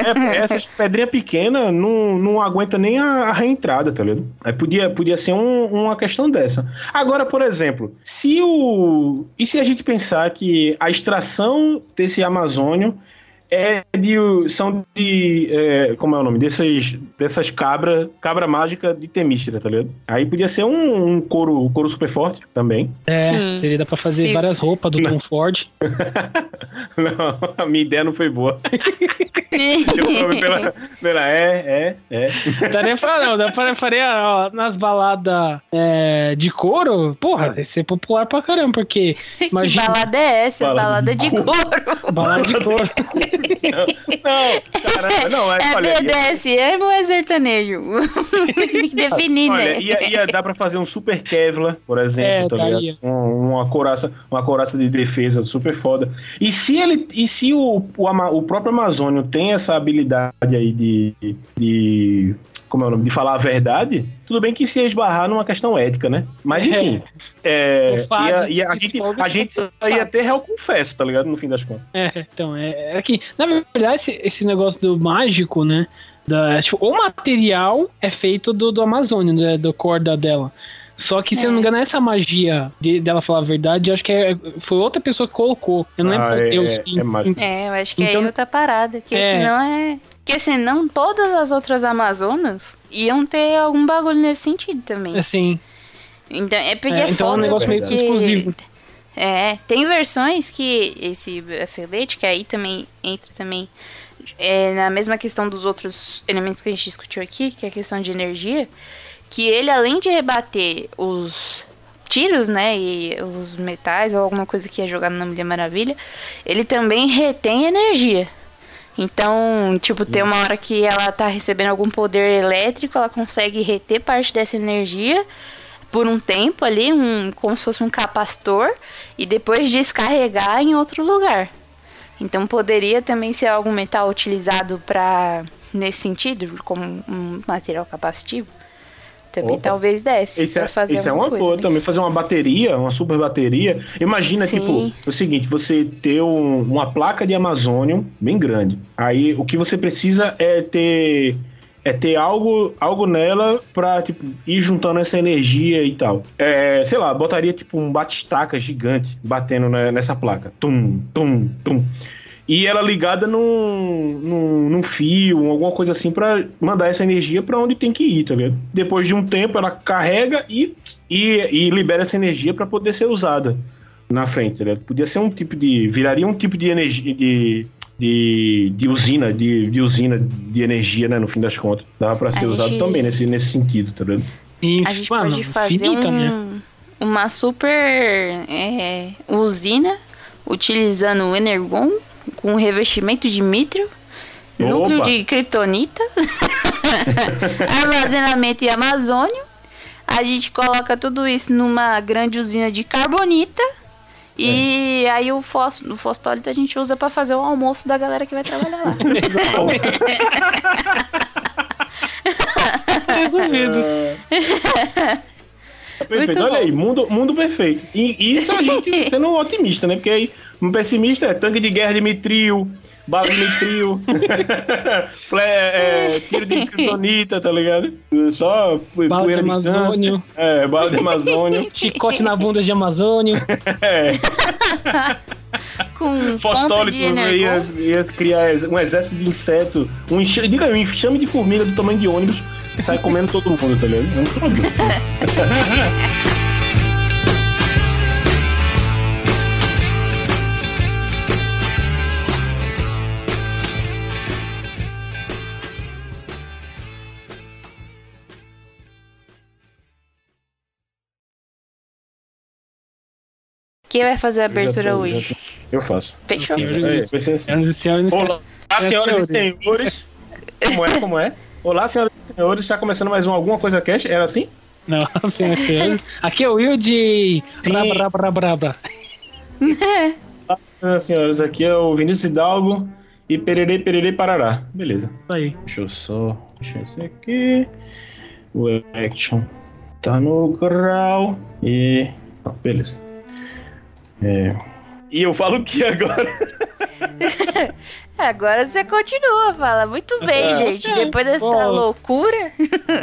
É, essas pedrinhas pequenas não, não aguenta nem a, a reentrada, tá ligado? É, podia, podia ser um, uma questão dessa. Agora, por exemplo, se o. E se a gente pensar que a extração desse Amazônio é de, são de. É, como é o nome? Dessas, dessas cabra, cabra mágica de Temístera, tá ligado? Aí podia ser um, um couro, um couro super forte também. É, Sim. seria dá pra fazer Sim. várias roupas do Tom Ford. não, a minha ideia não foi boa. Eu pela, pela é, é, é. Daria pra não, dá pra faria ó, nas baladas é, de couro, porra, ia ser popular pra caramba, porque. Imagina, que balada é essa? Balada, balada de, de couro. Balada de couro. Não, caramba, não, é, é olha, BDSM ou é sertanejo? Tem que definir, olha, né? Ia, ia dar pra fazer um super Kevlar, por exemplo, é, tá ligado? Um, uma, coraça, uma coraça de defesa super foda. E se ele. E se o, o, o próprio Amazônio tem essa habilidade aí de, de como é o nome, de falar a verdade, tudo bem que se esbarrar numa questão ética, né? Mas enfim. É, é e a, a gente, a gente só ia ter réu confesso, tá ligado? No fim das contas. É, então, é, é que, na verdade, esse, esse negócio do mágico, né? Da, tipo, o material é feito do, do Amazônia, né, do corda dela. Só que, se eu não me engano, essa magia de, dela falar a verdade, acho que é, foi outra pessoa que colocou. Eu não lembro ah, é, Deus. É, é, eu acho que então, aí outra parada. Que é, senão é. Porque senão todas as outras Amazonas iam ter algum bagulho nesse sentido também. Assim. Então, é porque é, é então foda, é um negócio meio exclusivo. É, tem versões que esse bracelete, que aí também entra também é, na mesma questão dos outros elementos que a gente discutiu aqui, que é a questão de energia, que ele além de rebater os tiros, né, e os metais ou alguma coisa que é jogada na Mulher Maravilha, ele também retém energia. Então, tipo, tem uma hora que ela tá recebendo algum poder elétrico, ela consegue reter parte dessa energia por um tempo ali, um, como se fosse um capacitor, e depois descarregar em outro lugar. Então poderia também ser algum metal utilizado para nesse sentido, como um material capacitivo. Também Opa. talvez desse isso pra é, fazer Isso é uma coisa, boa né? também, fazer uma bateria, uma super bateria. Imagina, Sim. tipo, o seguinte, você ter um, uma placa de Amazônio bem grande. Aí o que você precisa é ter é ter algo, algo nela pra, tipo, ir juntando essa energia e tal. É, sei lá, botaria, tipo, um batistaca gigante batendo na- nessa placa. Tum, tum, tum. E ela ligada num, num, num fio, alguma coisa assim, pra mandar essa energia pra onde tem que ir, tá ligado? Depois de um tempo, ela carrega e, e, e libera essa energia pra poder ser usada na frente, tá ligado? Podia ser um tipo de. Viraria um tipo de energia. De, de, de usina, de, de usina de energia, né? No fim das contas. Dava pra ser A usado gente- também nesse, nesse sentido, tá ligado? E, A gente mano, pode fazer finita, né? um, uma super é, usina utilizando o Energon com revestimento de mitrio, núcleo Opa! de kryptonita, armazenamento e amazônio. A gente coloca tudo isso numa grande usina de carbonita. E aí o, fós, o fosfólito a gente usa pra fazer o almoço da galera que vai trabalhar lá. Resolvido. Perfeito. Muito Olha bom. aí, mundo, mundo perfeito. E isso a gente sendo um otimista, né? Porque aí um pessimista é tanque de guerra de mitril, bala de mitril, fle- é, tiro de kryptonita, tá ligado? Só Bala poeira de, Amazônio. câncer. É, bala de Amazônio. Chicote na bunda de Amazônio. é, Com fostólitos de ia, ia criar um exército de inseto, um enxame, diga aí, um enxame de formiga do tamanho de ônibus sai comendo todo mundo, tá ligado? Problema. Quem vai fazer a abertura Já tô- hoje? Eu faço. Fechou? Vai ser assim. Senhoras e senhores, não Olá, senhoras e senhores. Como é, como é? Olá, senhoras e senhores. Está começando mais um Alguma Coisa Cash? Era assim? Não, senhoras e senhores. Aqui é o Will de. Sim. Bra, bra, bra, bra, bra. Olá, senhoras e senhores. Aqui é o Vinícius Hidalgo e Pererê, Pererê, Parará. Beleza. Isso aí. Deixa eu só... Deixa esse aqui. O Action tá no grau. E... ah, beleza. É... E eu falo que agora... Agora você continua, fala. Muito bem, É, gente. ok. Depois dessa Bom. loucura.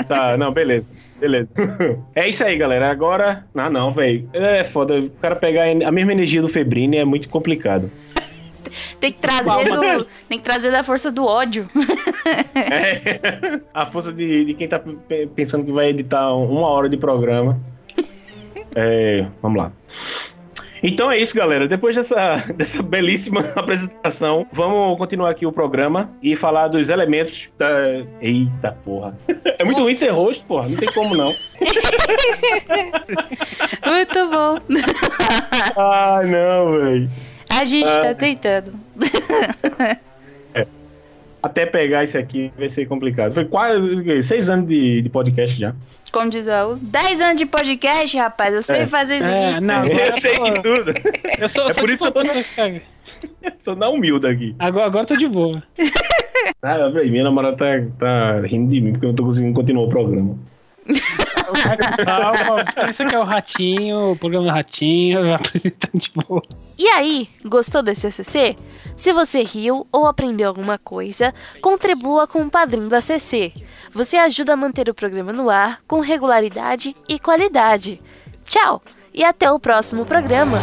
Tá, não, beleza. Beleza. É isso aí, galera. Agora. Ah, não, velho. É foda. O cara pegar a mesma energia do Febrini é muito complicado. Tem que trazer do, tem que trazer da força do ódio. É. A força de, de quem tá pe- pensando que vai editar uma hora de programa. É, vamos lá. Então é isso, galera. Depois dessa, dessa belíssima apresentação, vamos continuar aqui o programa e falar dos elementos da. Eita porra. É muito ruim ser rosto, porra. Não tem como não. Muito bom. Ai, não, velho. A gente Ah. tá tentando. Até pegar isso aqui vai ser complicado. Foi quase seis anos de, de podcast já. Como diz o Raul, 10 anos de podcast, rapaz. Eu sei É. fazer isso É, aqui. não, agora eu eu sei de tudo. Eu sou, É por isso que eu tô- Tô na humilde aqui. Agora, agora eu tô de boa. Ah, minha namorada tá, tá rindo de mim porque eu não tô conseguindo continuar o programa. Calma, isso aqui é o Ratinho, o programa do Ratinho, apresentando de boa. E aí, gostou desse ACC? Se você riu ou aprendeu alguma coisa, contribua com o padrinho do ACC. Você ajuda a manter o programa no ar com regularidade e qualidade. Tchau e até o próximo programa.